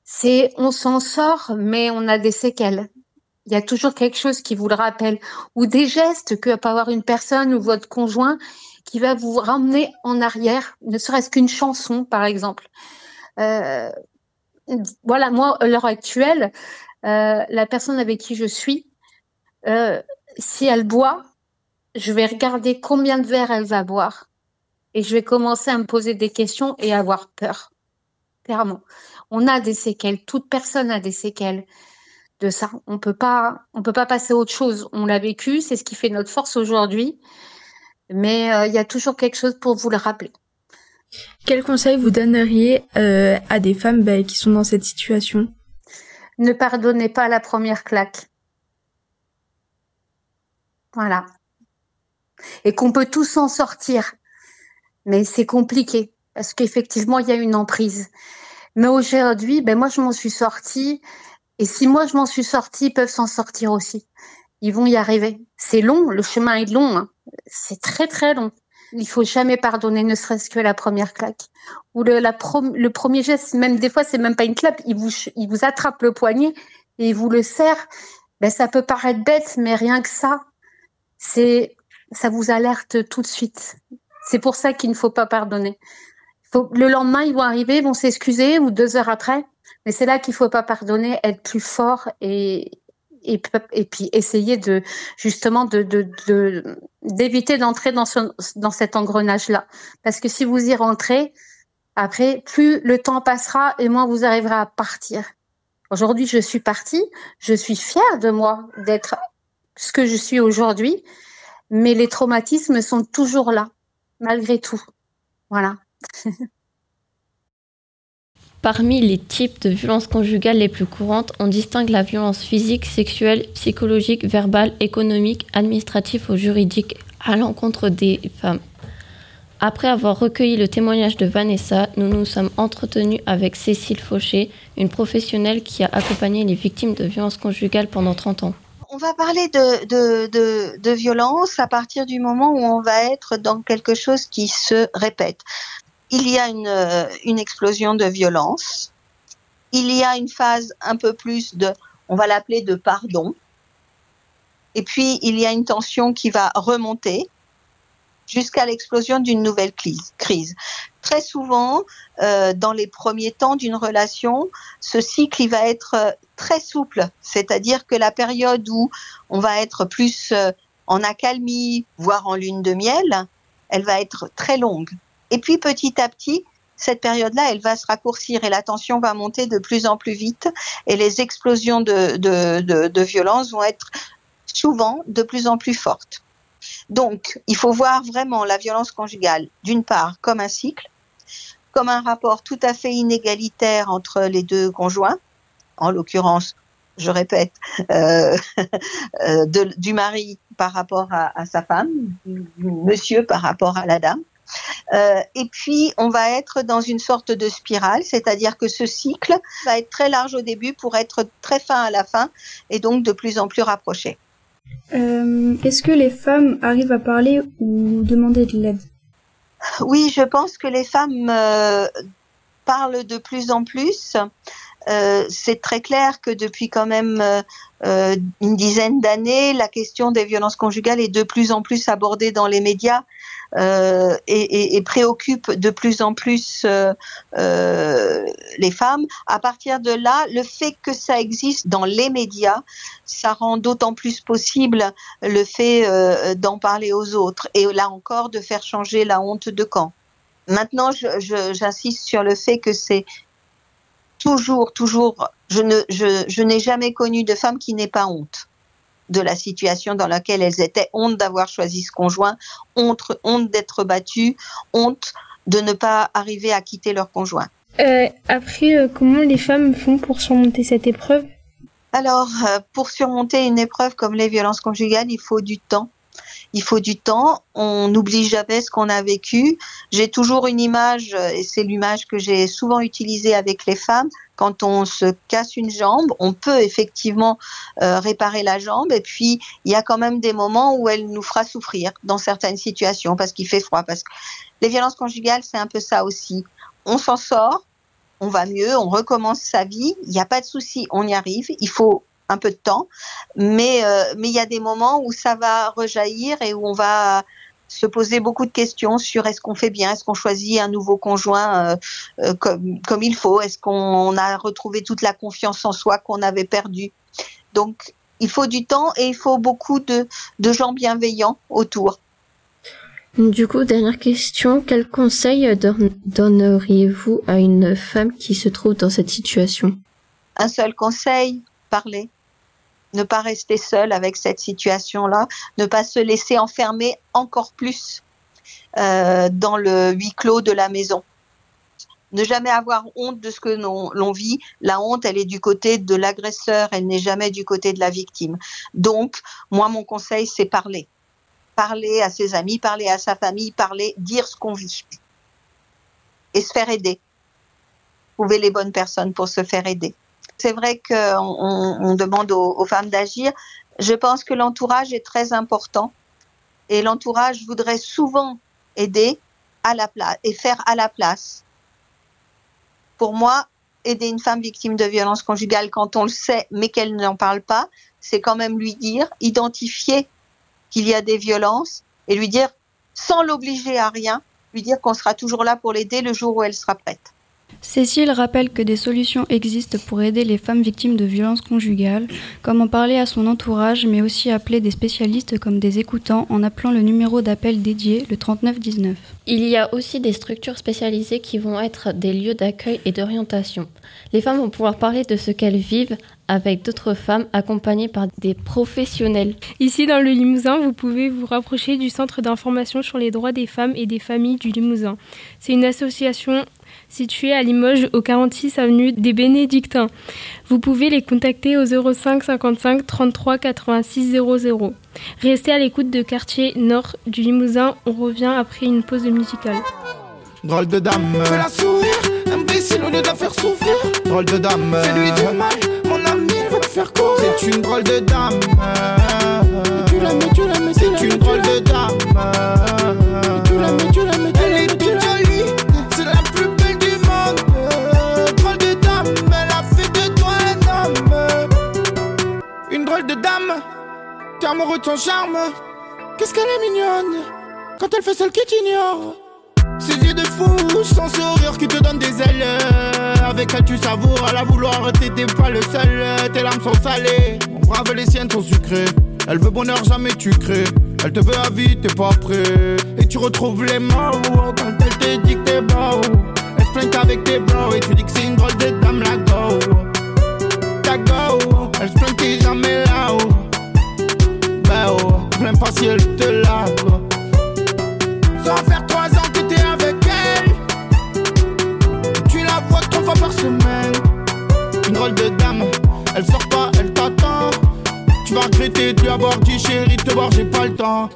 C'est on s'en sort, mais on a des séquelles. Il y a toujours quelque chose qui vous le rappelle, ou des gestes que peut avoir une personne ou votre conjoint qui va vous ramener en arrière, ne serait-ce qu'une chanson, par exemple. Euh, voilà, moi, à l'heure actuelle, euh, la personne avec qui je suis, euh, si elle boit, je vais regarder combien de verres elle va boire. Et je vais commencer à me poser des questions et avoir peur. Clairement. On a des séquelles. Toute personne a des séquelles de ça. On peut pas, on peut pas passer à autre chose. On l'a vécu. C'est ce qui fait notre force aujourd'hui. Mais euh, il y a toujours quelque chose pour vous le rappeler. Quel conseil vous donneriez euh, à des femmes bah, qui sont dans cette situation? Ne pardonnez pas la première claque. Voilà. Et qu'on peut tous s'en sortir. Mais c'est compliqué parce qu'effectivement, il y a une emprise. Mais aujourd'hui, ben moi, je m'en suis sortie. Et si moi, je m'en suis sortie, ils peuvent s'en sortir aussi. Ils vont y arriver. C'est long, le chemin est long. Hein. C'est très, très long. Il faut jamais pardonner, ne serait-ce que la première claque. Ou le, le premier geste, même des fois, c'est même pas une claque. Il vous, il vous attrape le poignet et il vous le serre. Ben, ça peut paraître bête, mais rien que ça, c'est, ça vous alerte tout de suite. C'est pour ça qu'il ne faut pas pardonner. Le lendemain, ils vont arriver, ils vont s'excuser, ou deux heures après. Mais c'est là qu'il faut pas pardonner, être plus fort et, et, puis essayer de justement de d'éviter de, d'entrer dans, ce, dans cet engrenage-là. Parce que si vous y rentrez, après, plus le temps passera et moins vous arriverez à partir. Aujourd'hui, je suis partie, je suis fière de moi d'être ce que je suis aujourd'hui, mais les traumatismes sont toujours là, malgré tout. Voilà. (laughs) Parmi les types de violences conjugales les plus courantes, on distingue la violence physique, sexuelle, psychologique, verbale, économique, administrative ou juridique à l'encontre des femmes. Après avoir recueilli le témoignage de Vanessa, nous nous sommes entretenus avec Cécile Fauché, une professionnelle qui a accompagné les victimes de violences conjugales pendant 30 ans. On va parler de, de, de, de violence à partir du moment où on va être dans quelque chose qui se répète il y a une, euh, une explosion de violence. Il y a une phase un peu plus de, on va l'appeler de pardon. Et puis, il y a une tension qui va remonter jusqu'à l'explosion d'une nouvelle crise. Très souvent, euh, dans les premiers temps d'une relation, ce cycle va être euh, très souple, c'est-à-dire que la période où on va être plus en accalmie, voire en lune de miel, elle va être très longue. Et puis petit à petit, cette période-là, elle va se raccourcir et la tension va monter de plus en plus vite et les explosions de, de, violence vont être souvent de plus en plus fortes. Donc, il faut voir vraiment la violence conjugale, d'une part, comme un cycle, comme un rapport tout à fait inégalitaire entre les deux conjoints, en l'occurrence, je répète, euh, (laughs) euh, du mari par rapport à, sa femme, du monsieur par rapport à la dame. Euh, et puis, on va être dans une sorte de spirale, c'est-à-dire que ce cycle va être très large au début pour être très fin à la fin et donc de plus en plus rapproché. Euh, Est-ce que les femmes arrivent à parler ou demander de l'aide? Oui, je pense que les femmes euh, parlent de plus en plus. Euh, c'est très clair que depuis quand même euh, euh, une dizaine d'années, la question des violences conjugales est de plus en plus abordée dans les médias et, préoccupe de plus en plus les femmes. À partir de là, le fait que ça existe dans les médias, ça rend d'autant plus possible le fait d'en parler aux autres et là encore de faire changer la honte de camp. Maintenant, j'insiste sur le fait que c'est toujours, toujours, je ne, je, je n'ai jamais connu de femme qui n'ait pas honte de la situation dans laquelle elles étaient, honte d'avoir choisi ce conjoint, honte, honte d'être battues, honte de ne pas arriver à quitter leur conjoint. Euh, après, euh, comment les femmes font pour surmonter cette épreuve? Alors, euh, pour surmonter une épreuve comme les violences conjugales, il faut du temps. Il faut du temps. On n'oublie jamais ce qu'on a vécu. J'ai toujours une image, et c'est l'image que j'ai souvent utilisée avec les femmes. Quand on se casse une jambe, on peut effectivement réparer la jambe. Et puis, il y a quand même des moments où elle nous fera souffrir dans certaines situations parce qu'il fait froid. Parce que les violences conjugales, c'est un peu ça aussi on s'en sort, on va mieux, on recommence sa vie, il n'y a pas de souci, on y arrive, il faut un peu de temps, mais euh, mais il y a des moments où ça va rejaillir et où on va se poser beaucoup de questions sur est-ce qu'on fait bien, est-ce qu'on choisit un nouveau conjoint euh, euh, comme, comme il faut, est-ce qu'on a retrouvé toute la confiance en soi qu'on avait perdue. Donc il faut du temps et il faut beaucoup de, de gens bienveillants autour. Du coup, dernière question, quel conseil donneriez-vous à une femme qui se trouve dans cette situation? Un seul conseil, parler. Ne pas rester seule avec cette situation-là, ne pas se laisser enfermer encore plus euh, dans le huis clos de la maison. Ne jamais avoir honte de ce que l'on vit. La honte, elle est du côté de l'agresseur, elle n'est jamais du côté de la victime. Donc, moi, mon conseil, c'est parler parler à ses amis, parler à sa famille, parler, dire ce qu'on vit. Et se faire aider. Trouver les bonnes personnes pour se faire aider. C'est vrai qu'on on demande aux, femmes d'agir. Je pense que l'entourage est très important. Et l'entourage voudrait souvent aider à et faire à la place. Pour moi, aider une femme victime de violence conjugale quand on le sait mais qu'elle n'en parle pas, c'est quand même lui dire, identifier qu'il y a des violences et lui dire, sans l'obliger à rien, lui dire qu'on sera toujours là pour l'aider le jour où elle sera prête. Cécile rappelle que des solutions existent pour aider les femmes victimes de violences conjugales, comme en parler à son entourage, mais aussi appeler des spécialistes comme des écoutants en appelant le numéro d'appel dédié, le 3919. Il y a aussi des structures spécialisées qui vont être des lieux d'accueil et d'orientation. Les femmes vont pouvoir parler de ce qu'elles vivent avec d'autres femmes accompagnées par des professionnels. Ici dans le Limousin, vous pouvez vous rapprocher du Centre d'information sur les droits des femmes et des familles du Limousin. C'est une association située à Limoges au 46 avenue des Bénédictins. Vous pouvez les contacter au 05 55 33 86 00. Restez à l'écoute de quartier nord du Limousin, on revient après une pause musicale. Drôle de dame, fais la sourire, imbécile au lieu de la faire souffrir. Drôle de dame, fais-lui du mal, c'est une drôle de dame. Tu l'aimes, tu l'aimes, c'est une drôle de dame. Amoureux de son charme. Qu'est-ce qu'elle est mignonne quand elle fait celle qui t'ignore. Ses yeux de fou, son sourire qui te donne des ailes. Avec elle, tu savoures à la vouloir, t'étais pas le seul. Tes larmes sont salées, on brave les siennes sont sucrées. Elle veut bonheur, jamais tu crées. Elle te veut à vie, t'es pas prêt. Et tu retrouves les mots quand elle te dit que t'es beau. Elle se plaint avec tes bros et tu dis que c'est une drôle de dame, la go. Ta go, elle se plaint jamais. Plein pas si elle te lave. Sans faire trois ans que t'es avec elle. Tu la vois trois fois par semaine. Une drôle de dame, elle sort pas, elle t'attend. Tu vas regretter de lui avoir dit chérie, te voir, j'ai pas le temps.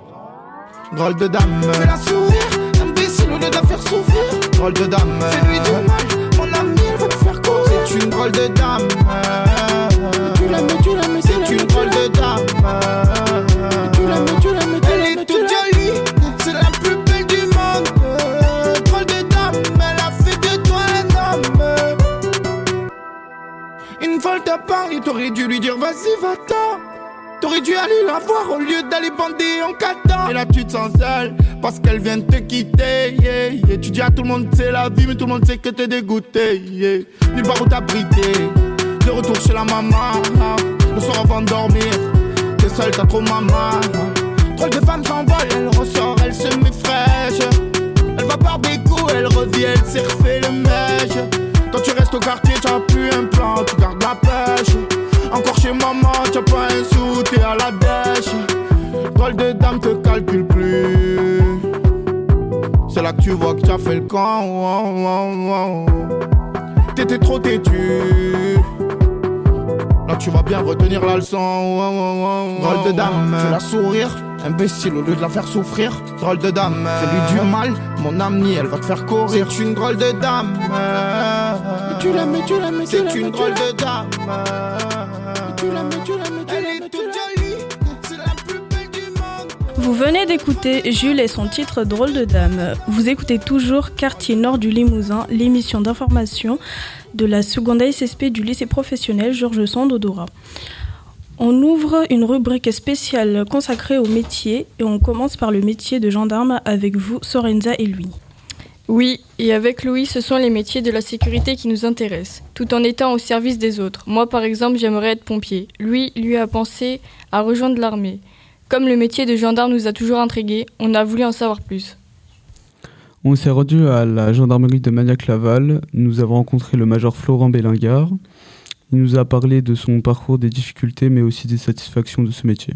Drôle de dame, fais la sourire, imbécile au lieu de la faire souffrir. Drôle de dame, fais-lui du mal, mon ami, elle va te faire courir. C'est une drôle de dame. Tu l'aimes, tu l'aimes, c'est une drôle de dame. Tu l'aimes, tu l'aimes, elle est toute jolie, c'est la plus belle du monde. Drôle de dame, elle a fait de toi un homme. Une fois t'a parlé, t'aurais dû lui dire vas-y, va-t'en. T'aurais dû aller la voir au lieu d'aller bander en quatre Et là tu te sens seule parce qu'elle vient de te quitter. Tu dis à tout le monde c'est la vie, mais tout le monde sait que t'es dégoûté. Yeah. Nulle part où t'abriter. De retour chez la maman. Le soir avant de dormir. T'es seule, t'as trop maman. Trop de femmes s'envolent, elle ressort, elle se met fraîche. Elle va par des coups, elle vie elle s'est refait le mèche. Quand tu restes au quartier, tu as plus un plan, tu gardes la pêche. Encore chez maman, tu pas un sou, t'es à la dèche. Drôle de dame te calcule plus. C'est là que tu vois que tu as fait le camp. T'étais trop têtu. Là tu vas bien retenir la leçon. Drôle de dame, fais-la sourire. Imbécile au lieu de la faire souffrir. Drôle de dame, fais-lui du mal. Mon amie, elle va te faire courir. C'est une drôle de dame. tu l'aimes, tu l'aimes, C'est une drôle de dame. tu l'aimes, tu l'aimes, Elle est toute jolie. C'est la plus belle du monde. Vous venez d'écouter Jules et son titre Drôle de dame. Vous écoutez toujours Quartier Nord du Limousin, l'émission d'information de la seconde ASSP du lycée professionnel Georges Sand Odora. On ouvre une rubrique spéciale consacrée au métier et on commence par le métier de gendarme avec vous, Sorenza et Louis. Oui, et avec Louis, ce sont les métiers de la sécurité qui nous intéressent, tout en étant au service des autres. Moi, par exemple, j'aimerais être pompier. Lui, lui a pensé à rejoindre l'armée. Comme le métier de gendarme nous a toujours intrigués, on a voulu en savoir plus. On s'est rendu à la gendarmerie de Maniac-Laval. Nous avons rencontré le major Florent Bellingard. Il nous a parlé de son parcours, des difficultés, mais aussi des satisfactions de ce métier.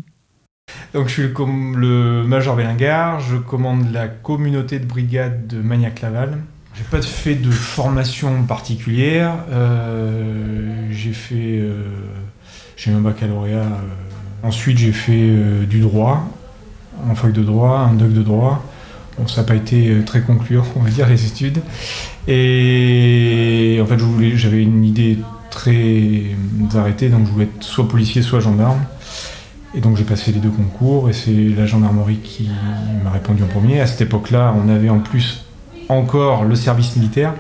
Donc je suis le, major Bellingard, je commande la communauté de brigade de Magnac-Laval. J'ai pas fait de formation particulière. euh, j'ai fait, euh, j'ai un baccalauréat. euh. ensuite j'ai fait du droit, en fac de droit, un doc de droit. Bon, ça n'a pas été euh, très concluant, on va dire, les études. Et en fait, j'avais une idée très arrêtée, donc je voulais être soit policier, soit gendarme. Et donc j'ai passé les deux concours et c'est la gendarmerie qui m'a répondu en premier. À cette époque-là, on avait en plus encore le service militaire.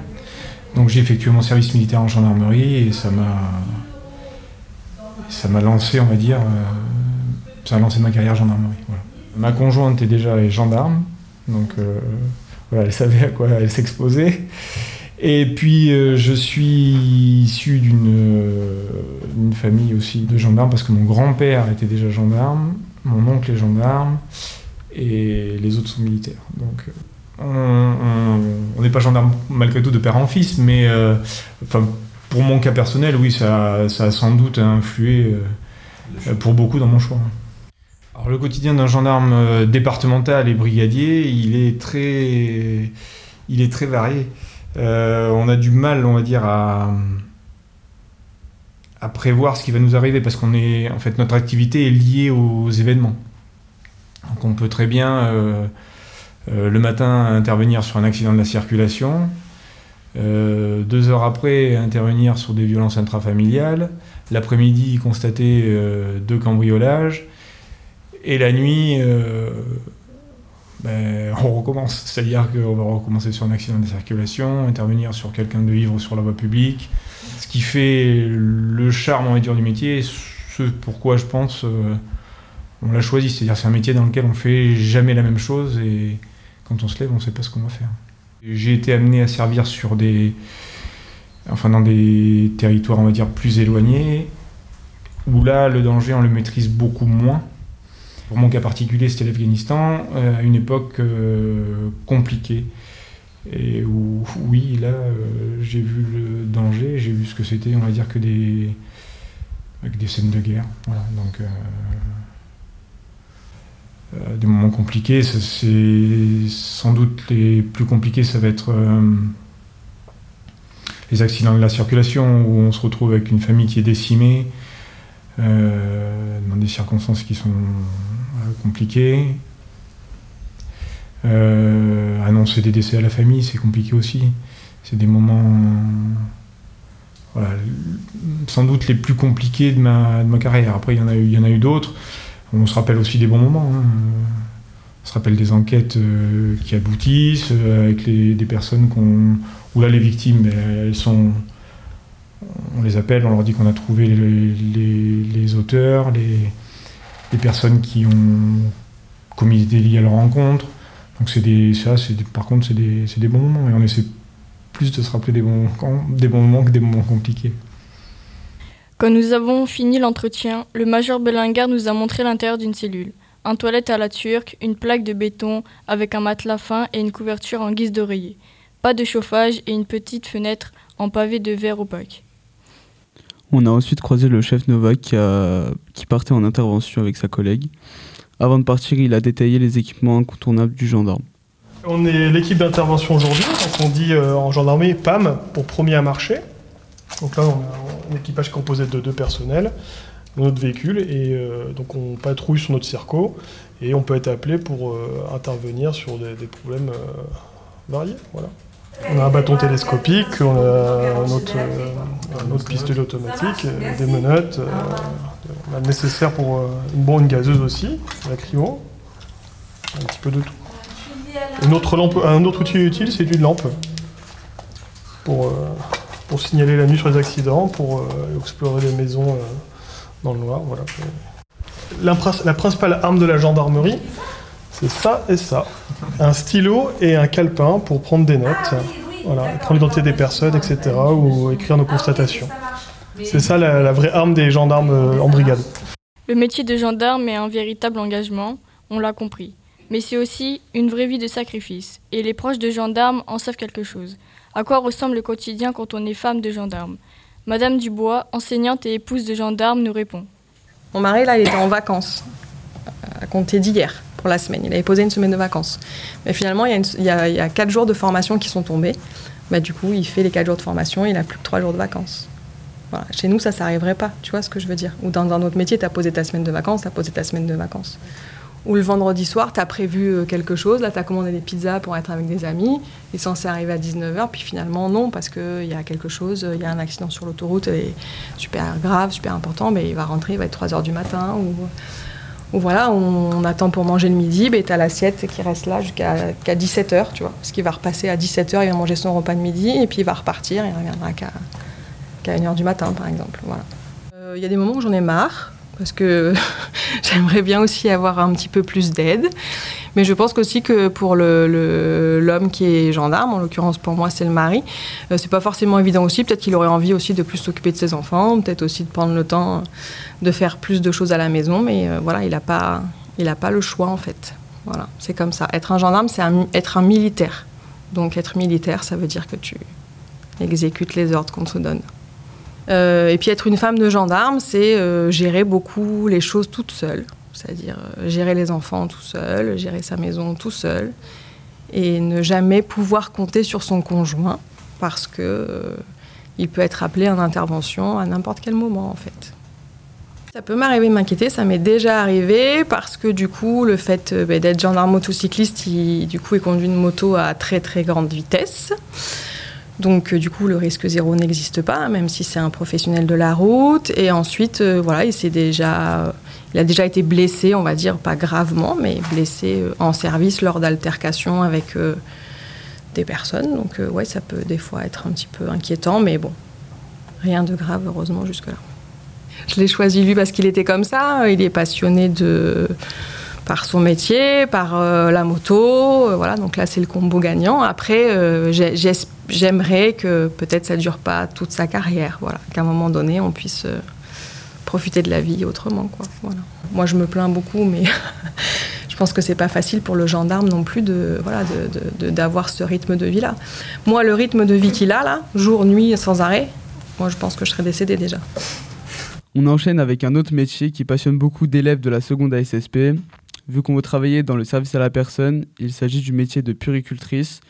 Donc j'ai effectué mon service militaire en gendarmerie et ça m'a ça m'a lancé, on va dire, euh, ça a lancé ma carrière gendarmerie. Ma conjointe est déjà gendarme, donc euh, voilà, elle savait à quoi elle s'exposait. Et puis euh, je suis issu d'une euh, d'une famille aussi de gendarmes parce que mon grand-père était déjà gendarme, mon oncle est gendarme et les autres sont militaires. Donc on- n'est pas gendarme malgré tout de père en fils, mais pour mon cas personnel, oui, ça, ça a sans doute influé pour beaucoup dans mon choix. Le quotidien d'un gendarme euh, départemental et brigadier, il est très, varié. Euh, on a du mal, on va dire, à, prévoir ce qui va nous arriver parce qu'on est, en fait, notre activité est liée aux événements. On peut très bien euh, le matin intervenir sur un accident de la circulation, deux heures après intervenir sur des violences intrafamiliales, l'après-midi constater deux cambriolages, et la nuit, euh, ben, on recommence. C'est-à-dire qu'on va recommencer sur un accident de circulation, intervenir sur quelqu'un de ivre sur la voie publique. Ce qui fait le charme, on va dire, du métier, ce pourquoi je pense euh, on l'a choisi. C'est-à-dire c'est un métier dans lequel on fait jamais la même chose et quand on se lève, on ne sait pas ce qu'on va faire. J'ai été amené à servir sur des, enfin dans des territoires, on va dire, plus éloignés, où là, le danger, on le maîtrise beaucoup moins. Pour mon cas particulier, c'était l'Afghanistan, euh, à une époque euh, compliquée. Et où, oui, là, euh, j'ai vu le danger, j'ai vu ce que c'était, on va dire, que des, avec des scènes de guerre. Voilà, donc, des moments compliqués, c'est sans doute les plus compliqués, ça va être les accidents de la circulation, où on se retrouve avec une famille qui est décimée, dans des circonstances qui sont euh, compliquées. Euh, annoncer des décès à la famille, c'est compliqué aussi. C'est des moments, voilà, sans doute les plus compliqués de ma, de ma carrière. Après, il y en a eu, eu d'autres. On se rappelle aussi des bons moments. hein. On se rappelle des enquêtes euh, qui aboutissent, avec des personnes qu'on, où là les victimes, ben, elles sont, on les appelle, on leur dit qu'on a trouvé les auteurs, les, les personnes qui ont commis des délits à leur rencontre. Donc c'est des, ça, c'est des- par contre, c'est des, des bons moments et on essaie plus de se rappeler des bons, moments- des bons moments que des moments compliqués. Quand nous avons fini l'entretien, le major Bellingard nous a montré l'intérieur d'une cellule. Un toilette à la turque, une plaque de béton avec un matelas fin et une couverture en guise d'oreiller. pas de chauffage et une petite fenêtre en pavé de verre opaque. On a ensuite croisé le chef Novak qui, partait en intervention avec sa collègue. Avant de partir, il a détaillé les équipements incontournables du gendarme. On est l'équipe d'intervention aujourd'hui, donc on dit euh, en gendarmerie PAM pour premier à marcher. Donc là, on a un équipage composé de deux personnels, notre véhicule, et euh, donc on patrouille sur notre circo, et on peut être appelé pour euh, intervenir sur des, des problèmes variés. Voilà. On a un bâton télescopique, on a notre, euh, notre pistolet automatique, euh, des menottes, euh, nécessaire pour euh, une bonne gazeuse aussi, la cryo, un petit peu de tout. Un autre outil utile, c'est une lampe pour, pour signaler la nuit sur les accidents, pour explorer les maisons dans le noir. Voilà. La principale arme de la gendarmerie, c'est ça et ça. Un stylo et un calepin pour prendre des notes, voilà, prendre l'identité des personnes, etc., ou écrire nos constatations. C'est ça la, la vraie arme des gendarmes euh, en brigade. Le métier de gendarme est un véritable engagement, on l'a compris. Mais c'est aussi une vraie vie de sacrifice. Et les proches de gendarmes en savent quelque chose. À quoi ressemble le quotidien quand on est femme de gendarme? Madame Dubois, enseignante et épouse de gendarme, nous répond. Mon mari, là, il était en vacances, à compter d'hier, pour la semaine. Il avait posé une semaine de vacances. Mais finalement, il y a, quatre jours de formation qui sont tombés. Bah, du coup, il fait les quatre jours de formation, il a plus que trois jours de vacances. Chez nous, ça s'arriverait pas, tu vois ce que je veux dire. Ou dans un autre métier, tu as posé ta semaine de vacances, tu as posé ta semaine de vacances. Ou le vendredi soir, tu as prévu euh, quelque chose, là, tu as commandé des pizzas pour être avec des amis, il est censé arriver à 19h, puis finalement, non, parce qu'il y a quelque chose, il y a un accident sur l'autoroute, et super grave, super important, mais il va rentrer, il va être 3h du matin, ou voilà, on, attend pour manger le midi, ben, tu as l'assiette qui reste là jusqu'à 17h, tu vois, parce qu'il va repasser à 17h, il va manger son repas de midi, et puis il va repartir, il reviendra qu'à qu'à 1h du matin, par exemple. Voilà. Euh, Il y a des moments où j'en ai marre, parce que (laughs) j'aimerais bien aussi avoir un petit peu plus d'aide. Mais je pense aussi que pour l'homme qui est gendarme, en l'occurrence pour moi c'est le mari, euh, c'est pas forcément évident aussi. Peut-être qu'il aurait envie aussi de plus s'occuper de ses enfants, peut-être aussi de prendre le temps de faire plus de choses à la maison, mais euh, voilà, il n'a pas, pas le choix en fait. Voilà, c'est comme ça. Être un gendarme, c'est être un militaire. Donc être militaire, ça veut dire que tu exécutes les ordres qu'on te donne. Euh, et puis être une femme de gendarme, c'est euh, gérer beaucoup les choses toute seule. C'est-à-dire euh, gérer les enfants tout seul, gérer sa maison tout seul. Et ne jamais pouvoir compter sur son conjoint parce que il peut être appelé en intervention à n'importe quel moment en fait. Ça peut m'arriver de m'inquiéter, ça m'est déjà arrivé parce que du coup, le fait bah, d'être gendarme motocycliste, du coup, il conduit une moto à très très grande vitesse. Donc, euh, du coup, le risque zéro n'existe pas, même si c'est un professionnel de la route. Et ensuite, euh, voilà, il, s'est déjà, il a déjà été blessé, on va dire, pas gravement, mais blessé euh, en service lors d'altercations avec euh, des personnes. Donc, euh, ouais, ça peut des fois être un petit peu inquiétant, mais bon, rien de grave, heureusement, jusque-là. Je l'ai choisi lui parce qu'il était comme ça. Il est passionné de par son métier, par euh, la moto. euh, voilà, donc là c'est le combo gagnant. Après, euh, j'aimerais que peut-être ça dure pas toute sa carrière. Voilà, qu'à un moment donné on puisse profiter de la vie autrement. Quoi. Moi je me plains beaucoup, mais (laughs) je pense que c'est pas facile pour le gendarme non plus de voilà d'avoir ce rythme de vie là. Moi le rythme de vie qu'il a là, jour nuit sans arrêt, moi je pense que je serais décédée déjà. On enchaîne avec un autre métier qui passionne beaucoup d'élèves de la seconde ASSP. Vu qu'on veut travailler dans le service à la personne, il s'agit du métier de puricultrice,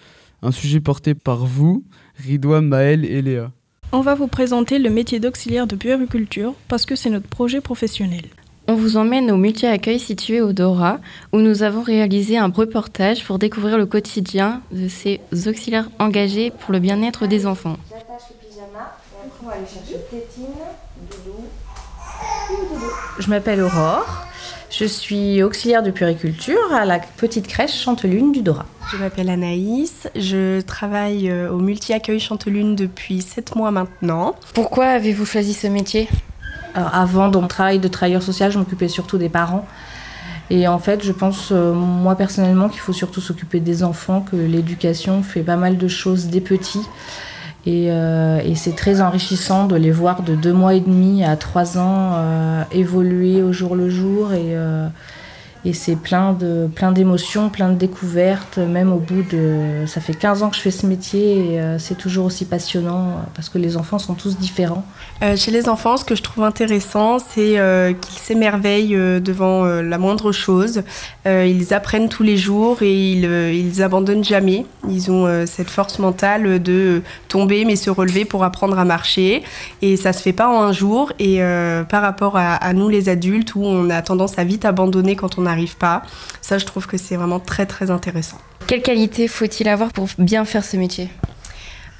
un sujet porté par vous, Ridouane, Maël et Léa. On va vous présenter le métier d'auxiliaire de puériculture parce que c'est notre projet professionnel. On vous emmène au multi-accueil situé au Dora, où nous avons réalisé un reportage pour découvrir le quotidien de ces auxiliaires engagés pour le bien-être des enfants. J'attache le pyjama et après on va aller chercher tétine, doudou. Je m'appelle Aurore. Je suis auxiliaire de puériculture à la petite crèche Chantelune du Dora. Je m'appelle Anaïs, je travaille euh, au multi-accueil Chantelune depuis 7 mois maintenant. Pourquoi avez-vous choisi ce métier? Alors, avant, dans mon travail de travailleur social, je m'occupais surtout des parents. Et en fait, je pense, euh, moi personnellement, qu'il faut surtout s'occuper des enfants, que l'éducation fait pas mal de choses des petits. Et, euh, et c'est très enrichissant de les voir de deux mois et demi à trois ans euh, évoluer au jour le jour et, euh, Et c'est plein de plein d'émotions, plein de découvertes, même au bout de... Ça fait 15 ans que je fais ce métier et euh, c'est toujours aussi passionnant euh, parce que les enfants sont tous différents. Euh, chez les enfants, ce que je trouve intéressant, c'est qu'ils s'émerveillent devant la moindre chose. Ils apprennent tous les jours et ils, ils abandonnent jamais. Ils ont cette force mentale de tomber mais se relever pour apprendre à marcher. Et ça se fait pas en un jour. Et par rapport à, à nous les adultes, où on a tendance à vite abandonner quand on n'arrive pas, ça je trouve que c'est vraiment très très intéressant. Quelle qualité faut-il avoir pour bien faire ce métier?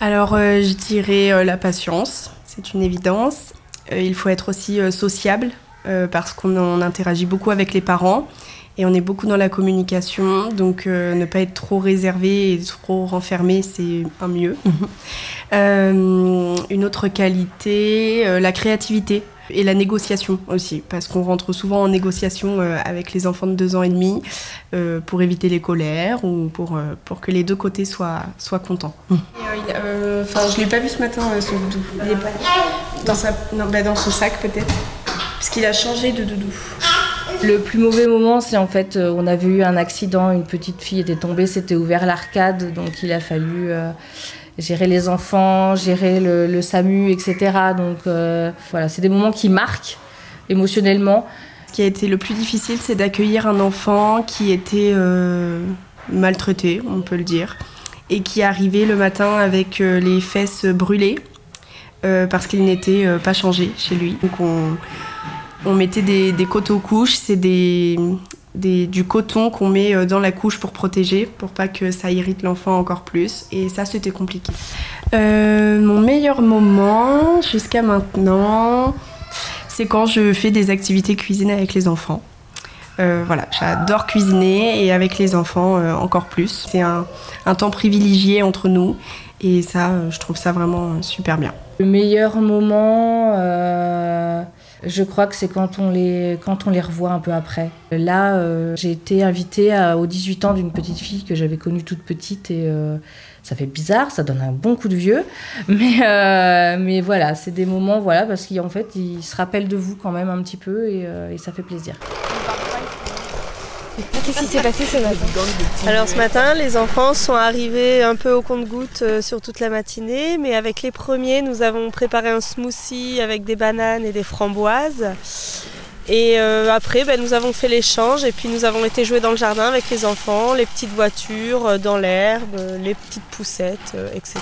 Alors, euh, je dirais euh, la patience, c'est une évidence. Euh, il faut être aussi sociable parce qu'on on interagit beaucoup avec les parents et on est beaucoup dans la communication. Donc, euh, ne pas être trop réservé et trop renfermé, c'est un mieux. Euh, une autre qualité, euh, la créativité. Et la négociation aussi, parce qu'on rentre souvent en négociation euh, avec les enfants de deux ans et demi euh, pour éviter les colères ou pour, euh, pour que les deux côtés soient, soient contents. Enfin, je l'ai pas vu ce matin, euh, son doudou. Il est pas dans, sa, non, bah, dans son sac peut-être, parce qu'il a changé de doudou. Le plus mauvais moment, c'est en fait, euh, on avait eu un accident, une petite fille était tombée, c'était ouvert l'arcade, donc il a fallu euh, gérer les enfants, gérer le, SAMU, etc. Donc euh, voilà, c'est des moments qui marquent émotionnellement. Ce qui a été le plus difficile, c'est d'accueillir un enfant qui était euh, maltraité, on peut le dire, et qui arrivait le matin avec euh, les fesses brûlées parce qu'il n'était pas changé chez lui. Donc on, mettait des, des couches c'est des, du coton qu'on met euh, dans la couche pour protéger, pour pas que ça irrite l'enfant encore plus. Et ça, c'était compliqué. Euh, mon meilleur moment jusqu'à maintenant, c'est quand je fais des activités cuisine avec les enfants. Euh, voilà, j'adore cuisiner et avec les enfants encore plus. C'est un, un temps privilégié entre nous et ça, je trouve ça vraiment super bien. Le meilleur moment, je crois que c'est quand on les quand on les revoit un peu après. Là, euh, j'ai été invitée à- aux 18 ans d'une petite fille que j'avais connue toute petite et euh, ça fait bizarre, ça donne un bon coup de vieux, (laughs) mais euh, mais voilà, c'est des moments voilà parce qu'en fait ils se rappellent de vous quand même un petit peu et, et ça fait plaisir. Qu'est-ce qui s'est passé ce matin Alors ce matin, les enfants sont arrivés un peu au compte-goutte euh, sur toute la matinée, mais avec les premiers, nous avons préparé un smoothie avec des bananes et des framboises. Et euh, après, ben, nous avons fait l'échange et puis nous avons été jouer dans le jardin avec les enfants, les petites voitures, euh, dans l'herbe, les petites poussettes, etc.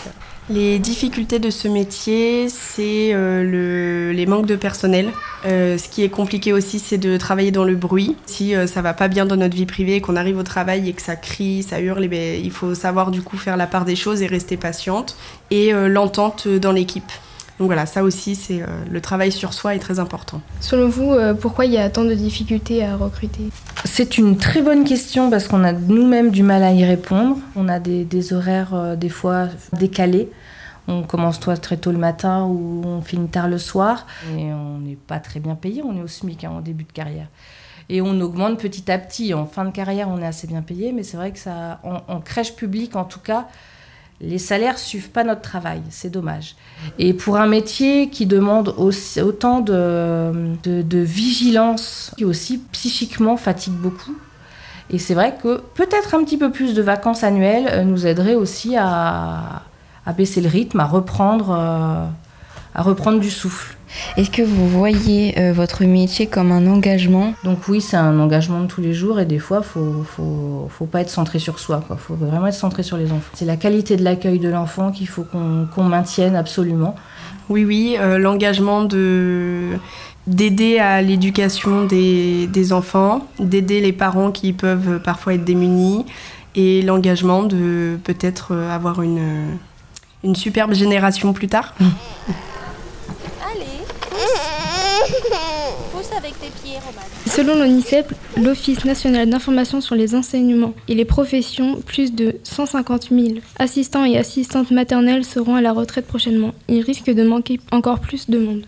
Les difficultés de ce métier, c'est euh, le- les manques de personnel. Euh, ce qui est compliqué aussi, c'est de travailler dans le bruit. Si euh, ça va pas bien dans notre vie privée, qu'on arrive au travail et que ça crie, ça hurle, eh ben, il faut savoir du coup faire la part des choses et rester patiente. Et euh, l'entente dans l'équipe. Donc voilà, ça aussi, c'est euh, le travail sur soi est très important. Selon vous, euh, pourquoi il y a tant de difficultés à recruter? C'est une très bonne question parce qu'on a nous-mêmes du mal à y répondre. On a des, des horaires euh, des fois décalés. On commence toi très tôt le matin ou on finit tard le soir. Et on n'est pas très bien payé, on est au SMIC hein, en début de carrière. Et on augmente petit à petit. En fin de carrière, on est assez bien payé, mais c'est vrai que ça, en, en crèche publique en tout cas, les salaires suivent pas notre travail, c'est dommage. Et pour un métier qui demande autant de, vigilance, qui aussi psychiquement fatigue beaucoup, et c'est vrai que peut-être un petit peu plus de vacances annuelles euh, nous aiderait aussi à, baisser le rythme, à reprendre, euh, à reprendre du souffle. Est-ce que vous voyez euh, votre métier comme un engagement? Donc oui, c'est un engagement de tous les jours et des fois, faut, faut, faut pas être centré sur soi. Il faut vraiment être centré sur les enfants. C'est la qualité de l'accueil de l'enfant qu'il faut qu'on qu'on maintienne absolument. Oui, oui, euh, l'engagement de d'aider à l'éducation des, des enfants, d'aider les parents qui peuvent parfois être démunis, et l'engagement de peut-être avoir une, une superbe génération plus tard. (laughs) avec tes pieds, Roman. Selon l'ONICEP, l'Office national d'information sur les enseignements et les professions, plus de 150 000 assistants et assistantes maternelles seront à la retraite prochainement. Il risque de manquer encore plus de monde.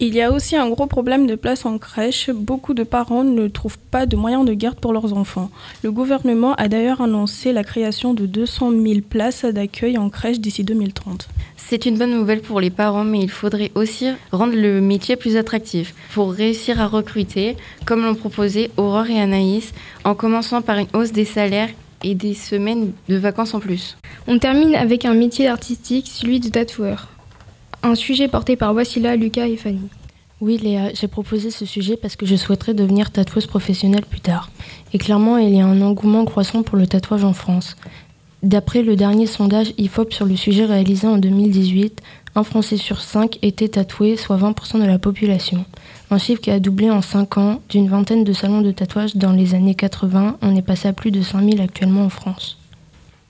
Il y a aussi un gros problème de place en crèche. Beaucoup de parents ne trouvent pas de moyens de garde pour leurs enfants. Le gouvernement a d'ailleurs annoncé la création de 200 000 places d'accueil en crèche d'ici 2030. C'est une bonne nouvelle pour les parents, mais il faudrait aussi rendre le métier plus attractif pour réussir à recruter, comme l'ont proposé Aurore et Anaïs, en commençant par une hausse des salaires et des semaines de vacances en plus. On termine avec un métier artistique, celui de tatoueur. Un sujet porté par Wassila, Lucas et Fanny. Oui, Léa, j'ai proposé ce sujet parce que je souhaiterais devenir tatoueuse professionnelle plus tard. Et clairement, il y a un engouement croissant pour le tatouage en France. D'après le dernier sondage IFOP sur le sujet réalisé en 2018, un Français sur cinq était tatoué, soit 20% de la population. Un chiffre qui a doublé en 5 ans, d'une vingtaine de salons de tatouage dans les années 80, on est passé à plus de 5000 actuellement en France.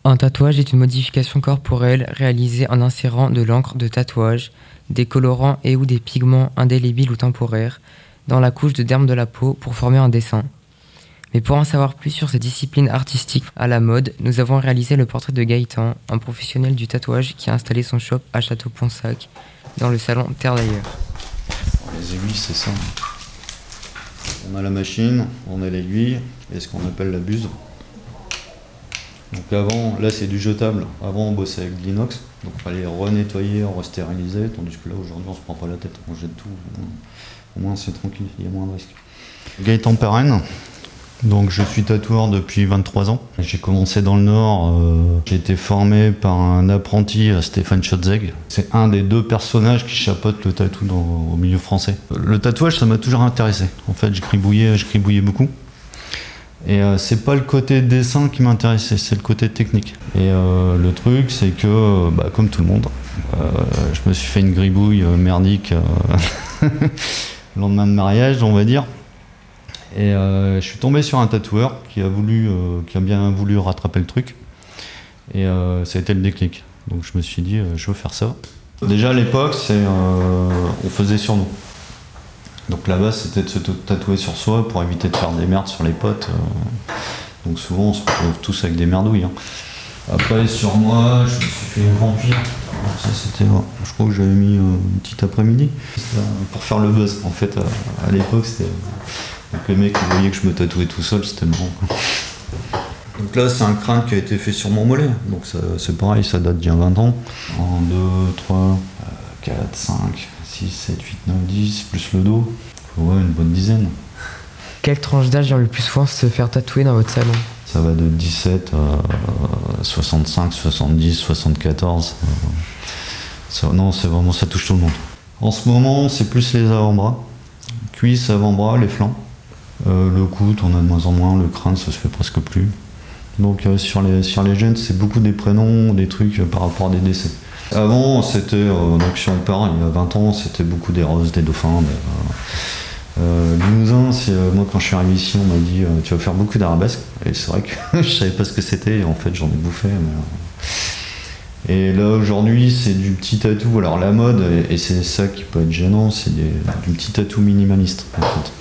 Un tatouage est une modification corporelle réalisée en insérant de l'encre de tatouage, des colorants et ou des pigments indélébiles ou temporaires dans la couche de derme de la peau pour former un dessin. Mais pour en savoir plus sur ces disciplines artistiques à la mode, nous avons réalisé le portrait de Gaëtan, un professionnel du tatouage qui a installé son shop à Château-Ponsac, dans le salon Terre d'ailleurs. Les aiguilles, c'est ça. On a la machine, on a l'aiguille et ce qu'on appelle la buse. Donc avant, là c'est du jetable. Avant on bossait avec de l'inox, donc il fallait renettoyer, restériliser, tandis que là aujourd'hui on se prend pas la tête, on jette tout. Au moins c'est tranquille, il y a moins de risques. Gaëtan Perrenne, donc je suis tatoueur depuis 23 ans. J'ai commencé dans le Nord, euh, j'ai été formé par un apprenti, euh, Stéphane Schotzeg. C'est un des deux personnages qui chapeautent le tatou dans- au milieu français. Le tatouage, ça m'a toujours intéressé. En fait, je gribouillais, je gribouillais beaucoup. Et euh, c'est pas le côté dessin qui m'intéressait, c'est le côté technique. Et le truc, c'est que, bah, comme tout le monde, je me suis fait une gribouille merdique (laughs) le lendemain de mariage, on va dire. Et euh, je suis tombé sur un tatoueur qui a voulu, euh, qui a bien voulu rattraper le truc. Et euh, ça a été le déclic. Donc je me suis dit, je veux faire ça. Déjà à l'époque, c'est, on faisait sur nous. Donc la base, c'était de se tatouer sur soi pour éviter de faire des merdes sur les potes. Donc souvent, on se retrouve tous avec des merdouilles. hein. Après, sur moi, je me suis fait. Alors Ça, c'était, je crois que j'avais mis une petite après-midi pour faire le buzz. En fait, à l'époque, c'était. Donc les mecs, ils voyaient que je me tatouais tout seul, c'était marrant. quoi. Donc là, c'est un crâne qui a été fait sur mon mollet. Donc ça- c'est pareil, ça date d'il y a 20 ans. 1, 2, 3, 4, 5, 6, 7, 8, 9, 10, plus le dos. Ouais, une bonne dizaine. Quelle tranche d'âge vient le plus souvent se faire tatouer dans votre salon? Ça va de 17 à 65, 70, 74. euh, ça- non, c'est vraiment, ça touche tout le monde. En ce moment, c'est plus les avant-bras. Cuisses, avant-bras, les flancs. Euh, le coude, on a de moins en moins. Le crâne, ça se fait presque plus. Donc euh, sur, les, sur les jeunes, c'est beaucoup des prénoms, des trucs euh, par rapport à des décès. Avant, c'était, donc si on parle, il y a 20 ans, c'était beaucoup des roses, des dauphins. des, Limousin, moi quand je suis arrivé ici, on m'a dit tu vas faire beaucoup d'arabesques. Et c'est vrai que (laughs) je savais pas ce que c'était, en fait j'en ai bouffé. mais, Et là aujourd'hui, c'est du petit tatou. Alors la mode, et, c'est ça qui peut être gênant, c'est du petit tatou minimaliste en fait.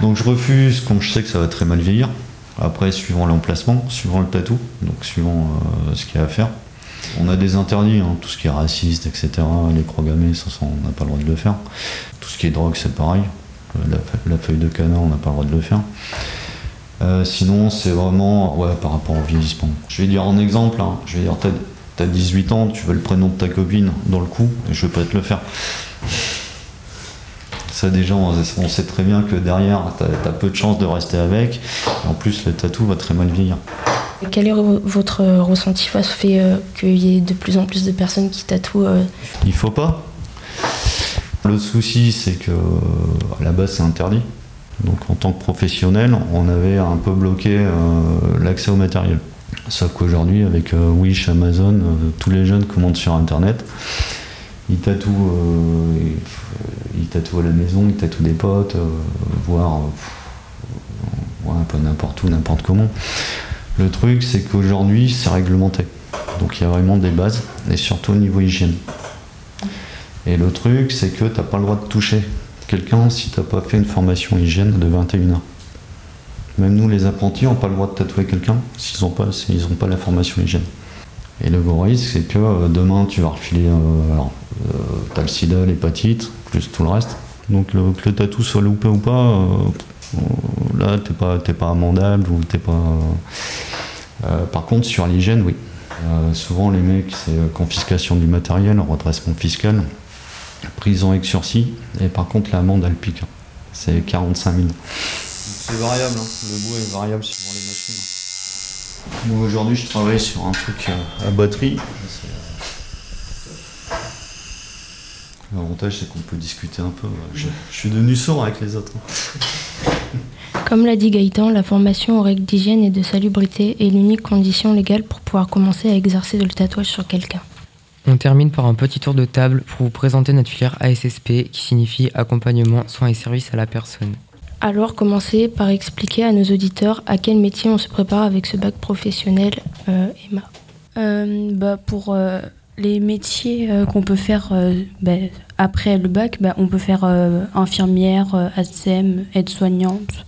Donc je refuse quand je sais que ça va très mal vieillir. Après, suivant l'emplacement, suivant le tatou, donc suivant euh, ce qu'il y a à faire. On a des interdits, hein, tout ce qui est raciste, etc. Les croix ça, on n'a pas le droit de le faire. Tout ce qui est drogue, c'est pareil. Euh, La, fe- la feuille de canard, on n'a pas le droit de le faire. Euh, sinon, c'est vraiment par rapport au vieillissement. Je vais dire un exemple. hein. Je vais dire, t'as as 18 ans, tu veux le prénom de ta copine dans le cou, et je vais pas te le faire. Ça déjà, on, on sait très bien que derrière, t'as as peu de chances de rester avec. Et en plus, le tatou va très mal vieillir. Quel est re- votre ressenti face au fait euh, qu'il y ait de plus en plus de personnes qui tatouent euh, Il faut pas. Le souci, c'est que à la base, c'est interdit. Donc, en tant que professionnel, on avait un peu bloqué euh, l'accès au matériel. Sauf qu'aujourd'hui, avec euh, Wish, Amazon, tous les jeunes commandent sur Internet. Ils tatouent, euh, ils tatouent à la maison, ils tatouent des potes, euh, voire euh, pff, ouais, un peu n'importe où, n'importe comment. Le truc, c'est qu'aujourd'hui, c'est réglementé. Donc il y a vraiment des bases, et surtout au niveau hygiène. Et le truc, c'est que t'as pas le droit de toucher quelqu'un si t'as pas fait une formation hygiène de 21 heures. Même nous, les apprentis, n'ont pas le droit de tatouer quelqu'un s'ils n'ont pas, ont pas la formation hygiène. Et le gros risque, c'est que euh, demain, tu vas refiler. euh, alors, euh, t'as le sida, l'hépatite, plus tout le reste. Donc, le, que le tatou soit loupé ou pas, euh, euh, là, t'es pas, t'es pas amendable ou t'es pas. euh, euh, par contre, sur l'hygiène, oui. Euh, souvent, les mecs, c'est euh, confiscation du matériel, redressement fiscal, prison avec sursis, et par contre, l'amende, elle pique. hein. C'est 45 000. C'est variable, hein. le bout est variable suivant les machines. Moi, aujourd'hui, je travaille sur un truc euh, à batterie. C'est, euh, L'avantage, c'est qu'on peut discuter un peu. Je, je suis devenu sourd avec les autres. (laughs) Comme l'a dit Gaëtan, la formation aux règles d'hygiène et de salubrité est l'unique condition légale pour pouvoir commencer à exercer le tatouage sur quelqu'un. On termine par un petit tour de table pour vous présenter notre filière ASSP qui signifie accompagnement, soins et services à la personne. Alors commencez par expliquer à nos auditeurs à quel métier on se prépare avec ce bac professionnel, euh, Emma. Euh, bah, pour euh, les métiers euh, qu'on peut faire euh, bah, après le bac, bah, on peut faire euh, infirmière, euh, ASM, aide-soignante,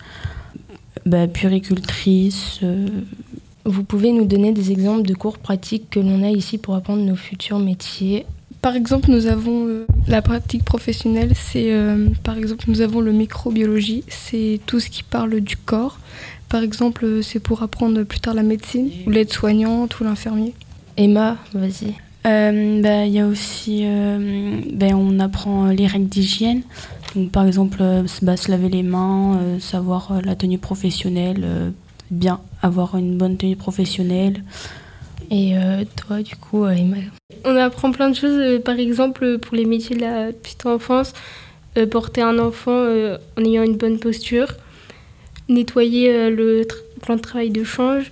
bah, puricultrice. euh, Vous pouvez nous donner des exemples de cours pratiques que l'on a ici pour apprendre nos futurs métiers? Par exemple, nous avons euh, la pratique professionnelle, c'est euh, par exemple nous avons le microbiologie, c'est tout ce qui parle du corps. Par exemple, c'est pour apprendre plus tard la médecine, ou l'aide-soignante, ou l'infirmier. Emma, vas-y. Euh, bah, Il y a aussi, ben, on apprend les règles d'hygiène. Par exemple, euh, bah, se laver les mains, savoir la tenue professionnelle, bien avoir une bonne tenue professionnelle. Et toi, du coup, Emma? On apprend plein de choses, par exemple pour les métiers de la petite enfance, porter un enfant en ayant une bonne posture, nettoyer le plan de travail de change.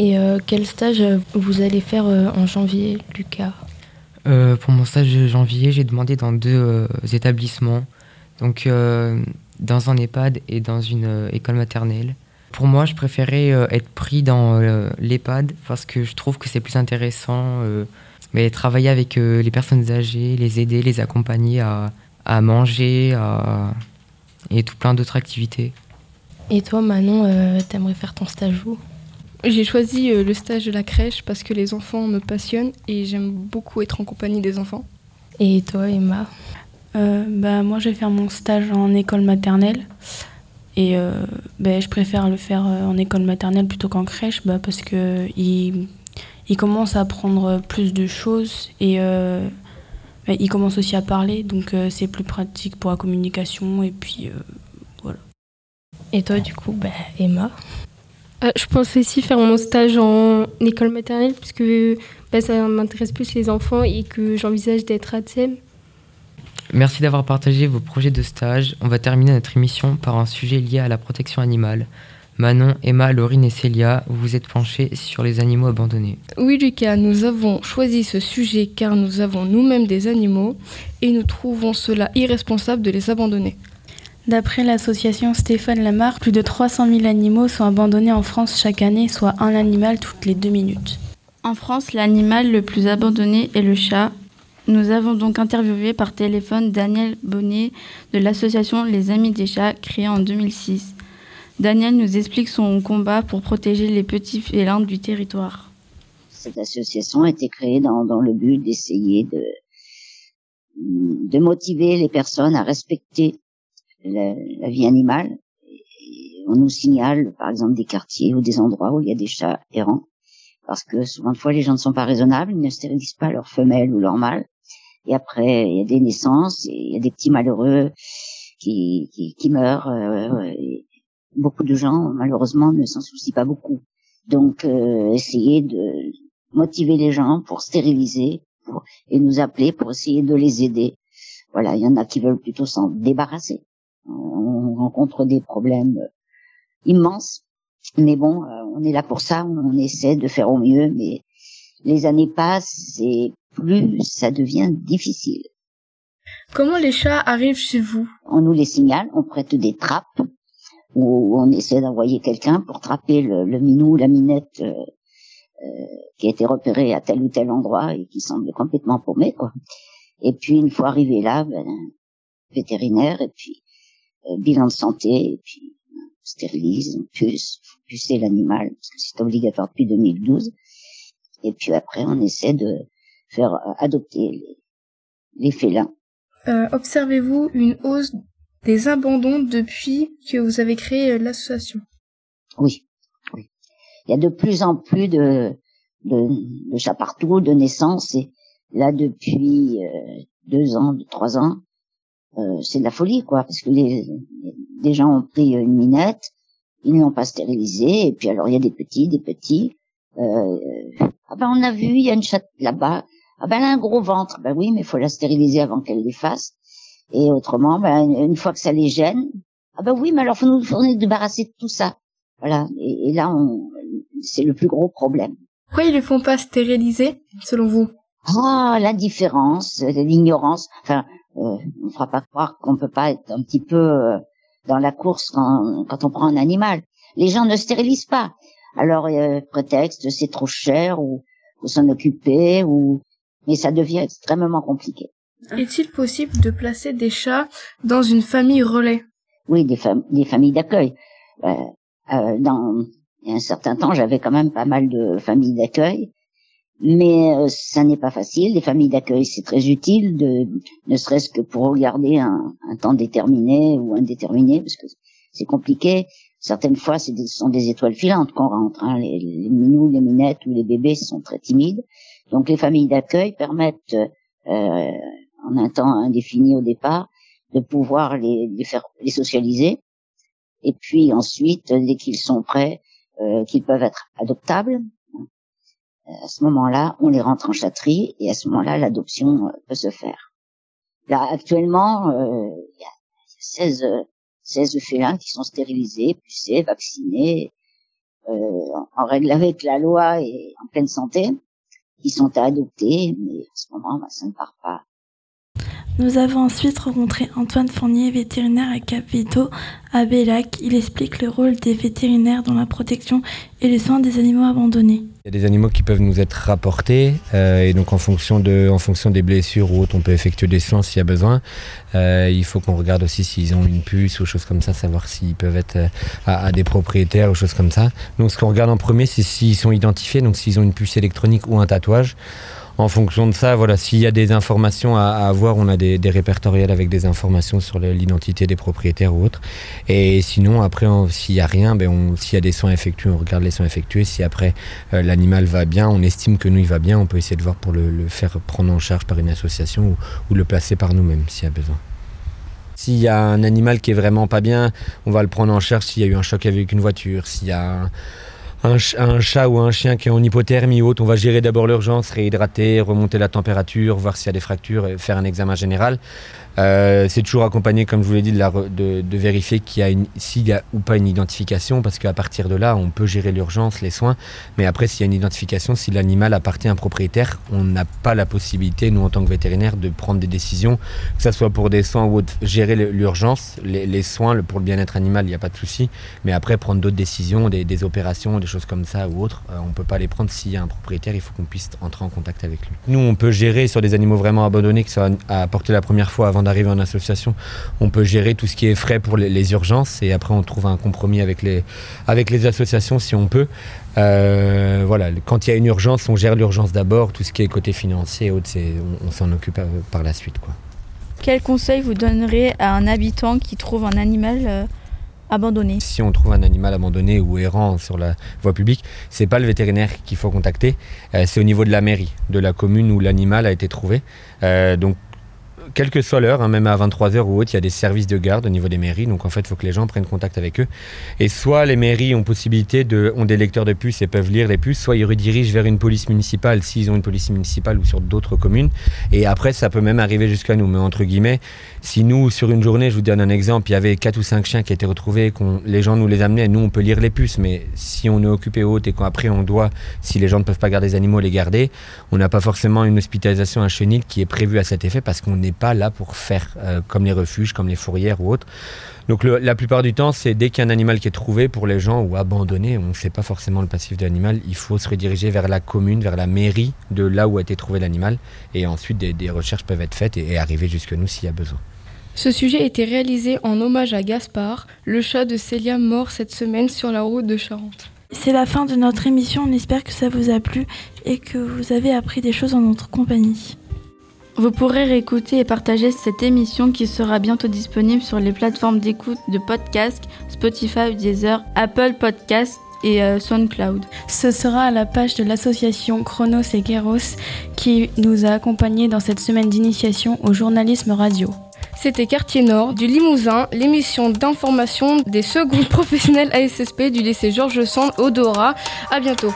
Et euh, quel stage euh, vous allez faire euh, en janvier, Lucas? Pour mon stage de janvier, j'ai demandé dans deux établissements, donc dans un EHPAD et dans une école maternelle. Pour moi, je préférais être pris dans l'EHPAD parce que je trouve que c'est plus intéressant, mais travailler avec les personnes âgées, les aider, les accompagner à, à manger, à... et tout plein d'autres activités. Et toi, Manon, euh, t'aimerais faire ton stage où? J'ai choisi euh, le stage de la crèche parce que les enfants me passionnent et j'aime beaucoup être en compagnie des enfants. Et toi, Emma? Euh, bah, moi, je vais faire mon stage en école maternelle. Et euh, ben, je préfère le faire euh, en école maternelle plutôt qu'en crèche bah, parce que il, il commence à apprendre plus de choses et euh, ben, il commence aussi à parler. Donc, euh, c'est plus pratique pour la communication. Et puis, euh, voilà. Et toi, du coup, bah, Emma? Je pense aussi faire mon stage en école maternelle puisque bah, ça m'intéresse plus les enfants et que j'envisage d'être ATM. Merci d'avoir partagé vos projets de stage. On va terminer notre émission par un sujet lié à la protection animale. Manon, Emma, Laurine et Célia, vous vous êtes penchés sur les animaux abandonnés. Oui, Lucas, nous avons choisi ce sujet car nous avons nous-mêmes des animaux et nous trouvons cela irresponsable de les abandonner. D'après l'association Stéphane Lamarck, plus de 300 000 animaux sont abandonnés en France chaque année, soit un animal toutes les deux minutes. En France, l'animal le plus abandonné est le chat. Nous avons donc interviewé par téléphone Daniel Bonnet de l'association Les Amis des Chats, créée en 2006. Daniel nous explique son combat pour protéger les petits félins du territoire. Cette association a été créée dans, dans le but d'essayer de, de motiver les personnes à respecter la, la vie animale. On nous signale, par exemple, des quartiers ou des endroits où il y a des chats errants, parce que souvent de fois les gens ne sont pas raisonnables, ils ne stérilisent pas leurs femelles ou leurs mâles. Et après, il y a des naissances, il y a des petits malheureux qui, qui, qui meurent. euh, beaucoup de gens, malheureusement, ne s'en soucient pas beaucoup. Donc, euh, essayer de motiver les gens pour stériliser pour, et nous appeler pour essayer de les aider. Voilà, il y en a qui veulent plutôt s'en débarrasser. On rencontre des problèmes euh, immenses, mais bon, euh, on est là pour ça, on essaie de faire au mieux, mais les années passent et plus ça devient difficile. Comment les chats arrivent chez vous? On nous les signale, on prête des trappes, ou on essaie d'envoyer quelqu'un pour trapper le, le minou ou la minette euh, euh, qui a été repéré à tel ou tel endroit et qui semble complètement paumé, quoi. Et puis une fois arrivé là, ben, vétérinaire et puis bilan de santé et puis on stérilise, on puce, faut pucer l'animal parce que c'est obligatoire depuis 2012. Et puis après on essaie de faire euh, adopter les, les félins. Euh, Observez-vous une hausse des abandons depuis que vous avez créé euh, l'association? Oui, oui. Il y a de plus en plus de, de, de chats partout, de naissance. Et là, depuis euh, deux ans, trois ans, euh, c'est de la folie, quoi, parce que les, les gens ont pris une minette, ils ne l'ont pas stérilisée, et puis alors il y a des petits, des petits. Euh, ah ben on a vu, il y a une chatte là-bas. Ah ben elle a un gros ventre. Ben oui, mais il faut la stériliser avant qu'elle les fasse. Et autrement, ben une fois que ça les gêne, ah ben oui, mais alors faut nous, faut nous débarrasser de tout ça. Voilà. Et, et là, on, c'est le plus gros problème. Pourquoi ils ne font pas stériliser, selon vous? Ah, l'indifférence, l'ignorance. Enfin, euh, on ne fera pas croire qu'on peut pas être un petit peu euh, dans la course quand, quand on prend un animal. Les gens ne stérilisent pas. Alors, euh, prétexte, c'est trop cher ou faut s'en occuper ou mais ça devient extrêmement compliqué. Est-il possible de placer des chats dans une famille relais? Oui, des, fam des familles d'accueil. Euh, dans il y a un certain temps, j'avais quand même pas mal de familles d'accueil, mais euh, ça n'est pas facile. Les familles d'accueil, c'est très utile, de, ne serait-ce que pour regarder un, un, temps déterminé ou indéterminé, parce que c'est compliqué. Certaines fois, ce sont des étoiles filantes qu'on rentre. Hein. Les, les, minous, les minettes ou les bébés sont très timides. Donc les familles d'accueil permettent, euh, en un temps indéfini au départ, de pouvoir les, les faire les socialiser. Et puis ensuite, dès qu'ils sont prêts, euh, qu'ils peuvent être adoptables, à ce moment-là, on les rentre en chatterie et à ce moment-là, l'adoption euh, peut se faire. Là, actuellement, euh, il y a 16, 16 félins qui sont stérilisés, pucés, vaccinés, euh, en règle avec la loi et en pleine santé, qui sont à adopter, mais à ce moment, bah, ça ne part pas. Nous avons ensuite rencontré Antoine Fournier, vétérinaire à Capito, à Bellac. Il explique le rôle des vétérinaires dans la protection et les soins des animaux abandonnés. Il y a des animaux qui peuvent nous être rapportés euh, et donc en fonction, de, en fonction des blessures ou autres, on peut effectuer des soins s'il y a besoin. Euh, il faut qu'on regarde aussi s'ils ont une puce ou choses comme ça, savoir s'ils peuvent être euh, à, à, des propriétaires ou choses comme ça. Donc ce qu'on regarde en premier, c'est s'ils sont identifiés, donc s'ils ont une puce électronique ou un tatouage en fonction de ça, voilà, s'il y a des informations à, avoir, on a des, répertoriels avec des informations sur l'identité des propriétaires ou autres. Et sinon, après, s'il n'y a rien, ben s'il y a des soins effectués, on regarde les soins effectués. Si après euh, l'animal va bien, on estime que nous il va bien, on peut essayer de voir pour le, faire prendre en charge par une association ou, le placer par nous-mêmes s'il y a besoin. S'il y a un animal qui est vraiment pas bien, on va le prendre en charge s'il y a eu un choc avec une voiture, s'il y a un, chat ou un chien qui est en hypothermie haute, on va gérer d'abord l'urgence, réhydrater, remonter la température, voir s'il y a des fractures et faire un examen général. Euh, c'est toujours accompagné, comme je vous l'ai dit, de, vérifier qu'il y a une, s'il y a ou pas une identification, parce qu'à partir de là, on peut gérer l'urgence, les soins. Mais après, s'il y a une identification, si l'animal appartient à un propriétaire, on n'a pas la possibilité, nous en tant que vétérinaire, de prendre des décisions, que ce soit pour des soins ou autre, gérer l'urgence, les, soins pour le bien-être animal, il n'y a pas de souci. Mais après, prendre d'autres décisions, des, opérations, des choses comme ça ou autres, euh, on peut pas les prendre s'il y a un propriétaire. Il faut qu'on puisse entrer en contact avec lui. Nous, on peut gérer sur des animaux vraiment abandonnés, que ça a apporté la première fois avant d'arriver en association, on peut gérer tout ce qui est frais pour les, les, urgences et après on trouve un compromis avec les, avec les associations si on peut. Euh, voilà, quand il y a une urgence, on gère l'urgence d'abord, tout ce qui est côté financier, autres, on, on s'en occupe par la suite. Quoi. Quel conseil vous donnerez à un habitant qui trouve un animal euh, abandonné? Si on trouve un animal abandonné ou errant sur la voie publique, c'est pas le vétérinaire qu'il faut contacter, euh, c'est au niveau de la mairie, de la commune où l'animal a été trouvé. Euh, donc quelle que soit l'heure, hein, même à 23h ou autre, il y a des services de garde au niveau des mairies. Donc en fait, il faut que les gens prennent contact avec eux. Et soit les mairies ont possibilité de, ont des lecteurs de puces et peuvent lire les puces, soit ils redirigent vers une police municipale s'ils ont une police municipale ou sur d'autres communes. Et après, ça peut même arriver jusqu'à nous. Mais entre guillemets, si nous, sur une journée, je vous donne un exemple, il y avait 4 ou 5 chiens qui étaient retrouvés, qu'on, les gens nous les amenaient, nous, on peut lire les puces. Mais si on est occupé haute et qu'après on doit, si les gens ne peuvent pas garder les animaux, les garder, on n'a pas forcément une hospitalisation à chenille qui est prévue à cet effet parce qu'on n'est pas là pour faire euh, comme les refuges, comme les fourrières ou autres. Donc le, la plupart du temps, c'est dès qu'il y a un animal qui est trouvé pour les gens ou abandonné, on ne sait pas forcément le passif de l'animal, il faut se rediriger vers la commune, vers la mairie de là où a été trouvé l'animal. Et ensuite, des, des, recherches peuvent être faites et, et arriver jusque nous s'il y a besoin. Ce sujet était réalisé en hommage à Gaspard, le chat de Célia mort cette semaine sur la route de Charente. C'est la fin de notre émission, on espère que ça vous a plu et que vous avez appris des choses en notre compagnie. Vous pourrez réécouter et partager cette émission qui sera bientôt disponible sur les plateformes d'écoute de podcast, Spotify, Deezer, Apple Podcast, et euh, SoundCloud. Ce sera à la page de l'association Chronos et Gueros qui nous a accompagnés dans cette semaine d'initiation au journalisme radio. C'était Quartier Nord du Limousin, l'émission d'information des secondes (laughs) professionnels ASSP du lycée Georges Sand Odora. À bientôt.